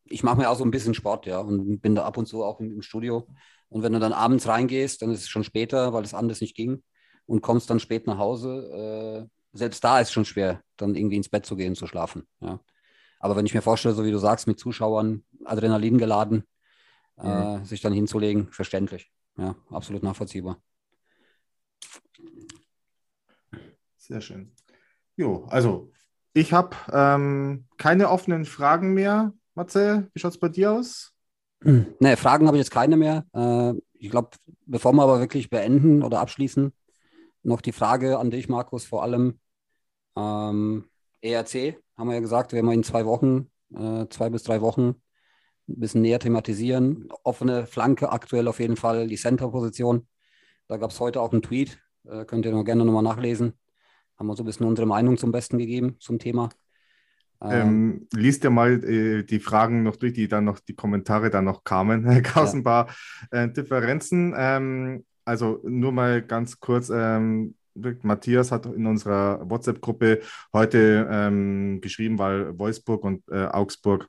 ich mache mir auch so ein bisschen Sport, ja, und bin da ab und zu auch im, im Studio. Und wenn du dann abends reingehst, dann ist es schon später, weil es anders nicht ging und kommst dann spät nach Hause. Äh, selbst da ist es schon schwer, dann irgendwie ins Bett zu gehen, zu schlafen. Ja. Aber wenn ich mir vorstelle, so wie du sagst, mit Zuschauern, Adrenalin geladen, mhm. äh, sich dann hinzulegen, verständlich. Ja, absolut nachvollziehbar. Sehr schön. Jo, also ich habe ähm, keine offenen Fragen mehr. Matze, wie schaut es bei dir aus? Ne, Fragen habe ich jetzt keine mehr. Äh, ich glaube, bevor wir aber wirklich beenden oder abschließen, noch die Frage an dich, Markus, vor allem ähm, ERC, haben wir ja gesagt, werden wir in zwei Wochen, äh, zwei bis drei Wochen ein bisschen näher thematisieren. Offene Flanke aktuell auf jeden Fall, die Center-Position. Da gab es heute auch einen Tweet, äh, könnt ihr noch gerne nochmal nachlesen. Haben wir so ein bisschen unsere Meinung zum Besten gegeben zum Thema. Ähm, ähm liest ja mal äh, die Fragen noch durch, die dann noch, die Kommentare dann noch kamen. Da gab es ein paar äh, Differenzen. Ähm, also nur mal ganz kurz, ähm, Matthias hat in unserer WhatsApp-Gruppe heute ähm, geschrieben, weil Wolfsburg und äh, Augsburg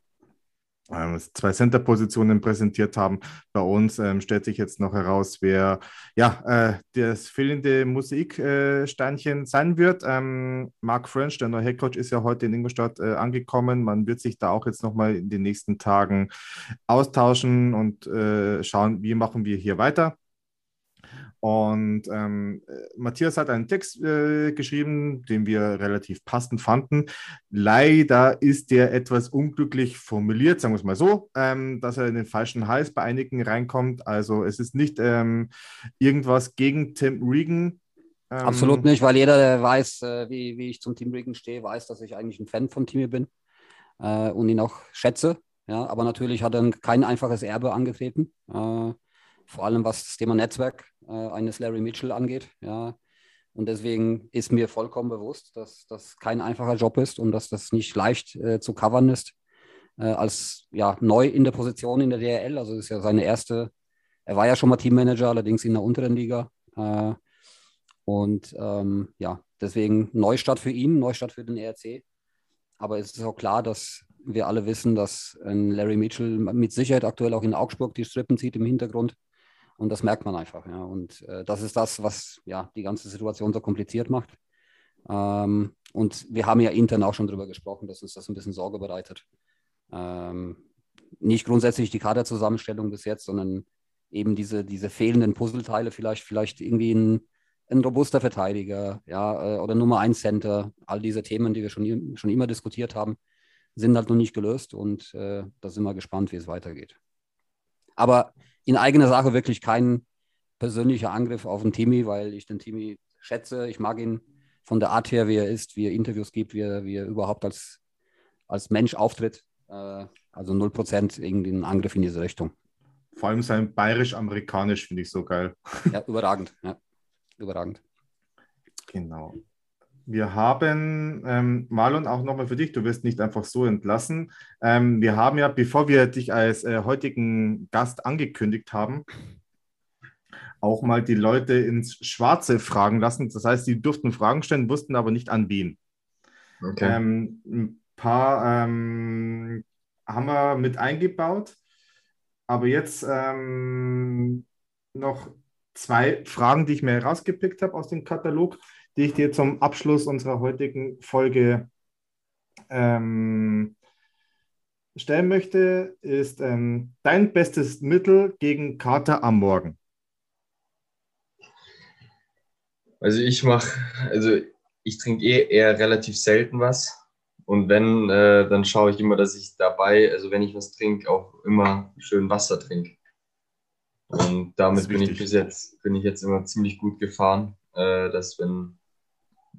zwei Center-Positionen präsentiert haben. Bei uns ähm, stellt sich jetzt noch heraus, wer ja äh, das fehlende Musiksteinchen äh, sein wird. Ähm, Mark French, der neue Headcoach, ist ja heute in Ingolstadt äh, angekommen. Man wird sich da auch jetzt nochmal in den nächsten Tagen austauschen und äh, schauen, wie machen wir hier weiter. Und ähm, Matthias hat einen Text äh, geschrieben, den wir relativ passend fanden. Leider ist der etwas unglücklich formuliert, sagen wir es mal so, ähm, dass er in den falschen Hals bei einigen reinkommt. Also es ist nicht ähm, irgendwas gegen Tim Regan. Ähm, Absolut nicht, weil jeder, der weiß, äh, wie, wie ich zum Team Regan stehe, weiß, dass ich eigentlich ein Fan von Timmy bin äh, und ihn auch schätze. Ja, aber natürlich hat er kein einfaches Erbe angetreten. Äh, vor allem was das Thema Netzwerk äh, eines Larry Mitchell angeht. Ja. Und deswegen ist mir vollkommen bewusst, dass das kein einfacher Job ist und dass das nicht leicht äh, zu covern ist. Äh, als ja, neu in der Position in der DRL, also ist ja seine erste, er war ja schon mal Teammanager, allerdings in der unteren Liga. Äh, und ähm, ja, deswegen Neustart für ihn, Neustart für den ERC. Aber es ist auch klar, dass wir alle wissen, dass Larry Mitchell mit Sicherheit aktuell auch in Augsburg die Strippen zieht im Hintergrund. Und das merkt man einfach. Ja. Und äh, das ist das, was ja, die ganze Situation so kompliziert macht. Ähm, und wir haben ja intern auch schon darüber gesprochen, dass uns das ein bisschen Sorge bereitet. Ähm, nicht grundsätzlich die Kaderzusammenstellung bis jetzt, sondern eben diese, diese fehlenden Puzzleteile, vielleicht, vielleicht irgendwie ein, ein robuster Verteidiger, ja, äh, oder Nummer 1 Center, all diese Themen, die wir schon, schon immer diskutiert haben, sind halt noch nicht gelöst und äh, da sind wir gespannt, wie es weitergeht. Aber in eigener Sache wirklich kein persönlicher Angriff auf den Timmy, weil ich den Timmy schätze. Ich mag ihn von der Art her, wie er ist, wie er Interviews gibt, wie er, wie er überhaupt als, als Mensch auftritt. Äh, also 0% irgendein Angriff in diese Richtung. Vor allem sein bayerisch-amerikanisch finde ich so geil. Ja, überragend. Ja, überragend. Genau. Wir haben, ähm, Marlon, auch nochmal für dich, du wirst nicht einfach so entlassen. Ähm, wir haben ja, bevor wir dich als äh, heutigen Gast angekündigt haben, auch mal die Leute ins Schwarze fragen lassen. Das heißt, sie durften Fragen stellen, wussten aber nicht an wen. Okay. Ähm, ein paar ähm, haben wir mit eingebaut, aber jetzt ähm, noch zwei Fragen, die ich mir herausgepickt habe aus dem Katalog die ich dir zum Abschluss unserer heutigen Folge ähm, stellen möchte, ist ähm, dein bestes Mittel gegen Kater am Morgen. Also ich mache, also ich trinke eh eher relativ selten was. Und wenn, äh, dann schaue ich immer, dass ich dabei, also wenn ich was trinke, auch immer schön Wasser trinke. Und damit bin ich bis jetzt, bin ich jetzt immer ziemlich gut gefahren, äh, dass wenn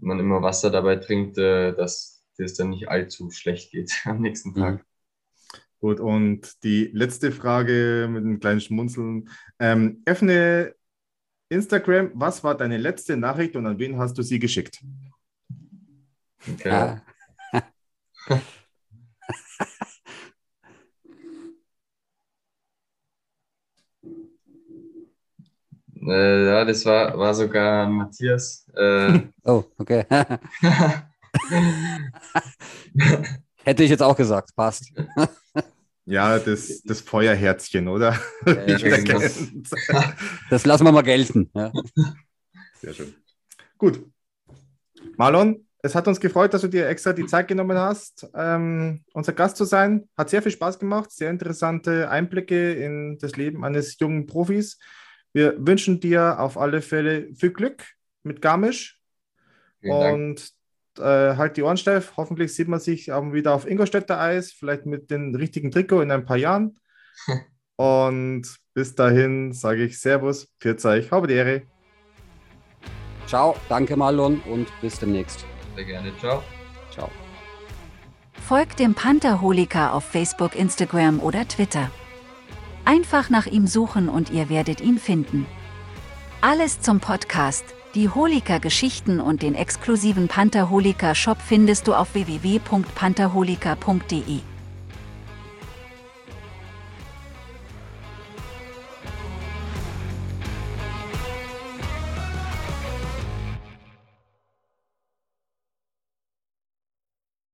man immer Wasser dabei trinkt, äh, dass es dann nicht allzu schlecht geht *laughs* am nächsten Tag. Mhm. Gut, und die letzte Frage mit einem kleinen Schmunzeln. Ähm, öffne Instagram. Was war deine letzte Nachricht und an wen hast du sie geschickt? Okay. Ah. Äh, ja, das war, war sogar Matthias. Äh, oh, okay. *laughs* Hätte ich jetzt auch gesagt, passt. Ja, das, das Feuerherzchen, oder? Ja, das, das, lassen wir mal gelten. Ja. Sehr schön. Gut. Marlon, es hat uns gefreut, dass du dir extra die Zeit genommen hast, ähm, unser Gast zu sein. Hat sehr viel Spaß gemacht, sehr interessante Einblicke in das Leben eines jungen Profis. Wir wünschen dir auf alle Fälle viel Glück mit Garmisch und äh, halt die Ohren steif. Hoffentlich sieht man sich auch wieder auf Ingolstädter Eis, vielleicht mit dem richtigen Trikot in ein paar Jahren. *laughs* und bis dahin sage ich Servus, Pfiat euch, habe die Ehre. Ciao, danke Marlon und bis demnächst. Sehr gerne, ciao. Ciao. Folgt dem Pantherholiker auf Facebook, Instagram oder Twitter. Einfach nach ihm suchen und ihr werdet ihn finden. Alles zum Podcast, die Holika-Geschichten und den exklusiven Pantherholika-Shop findest du auf www.pantherholika.de.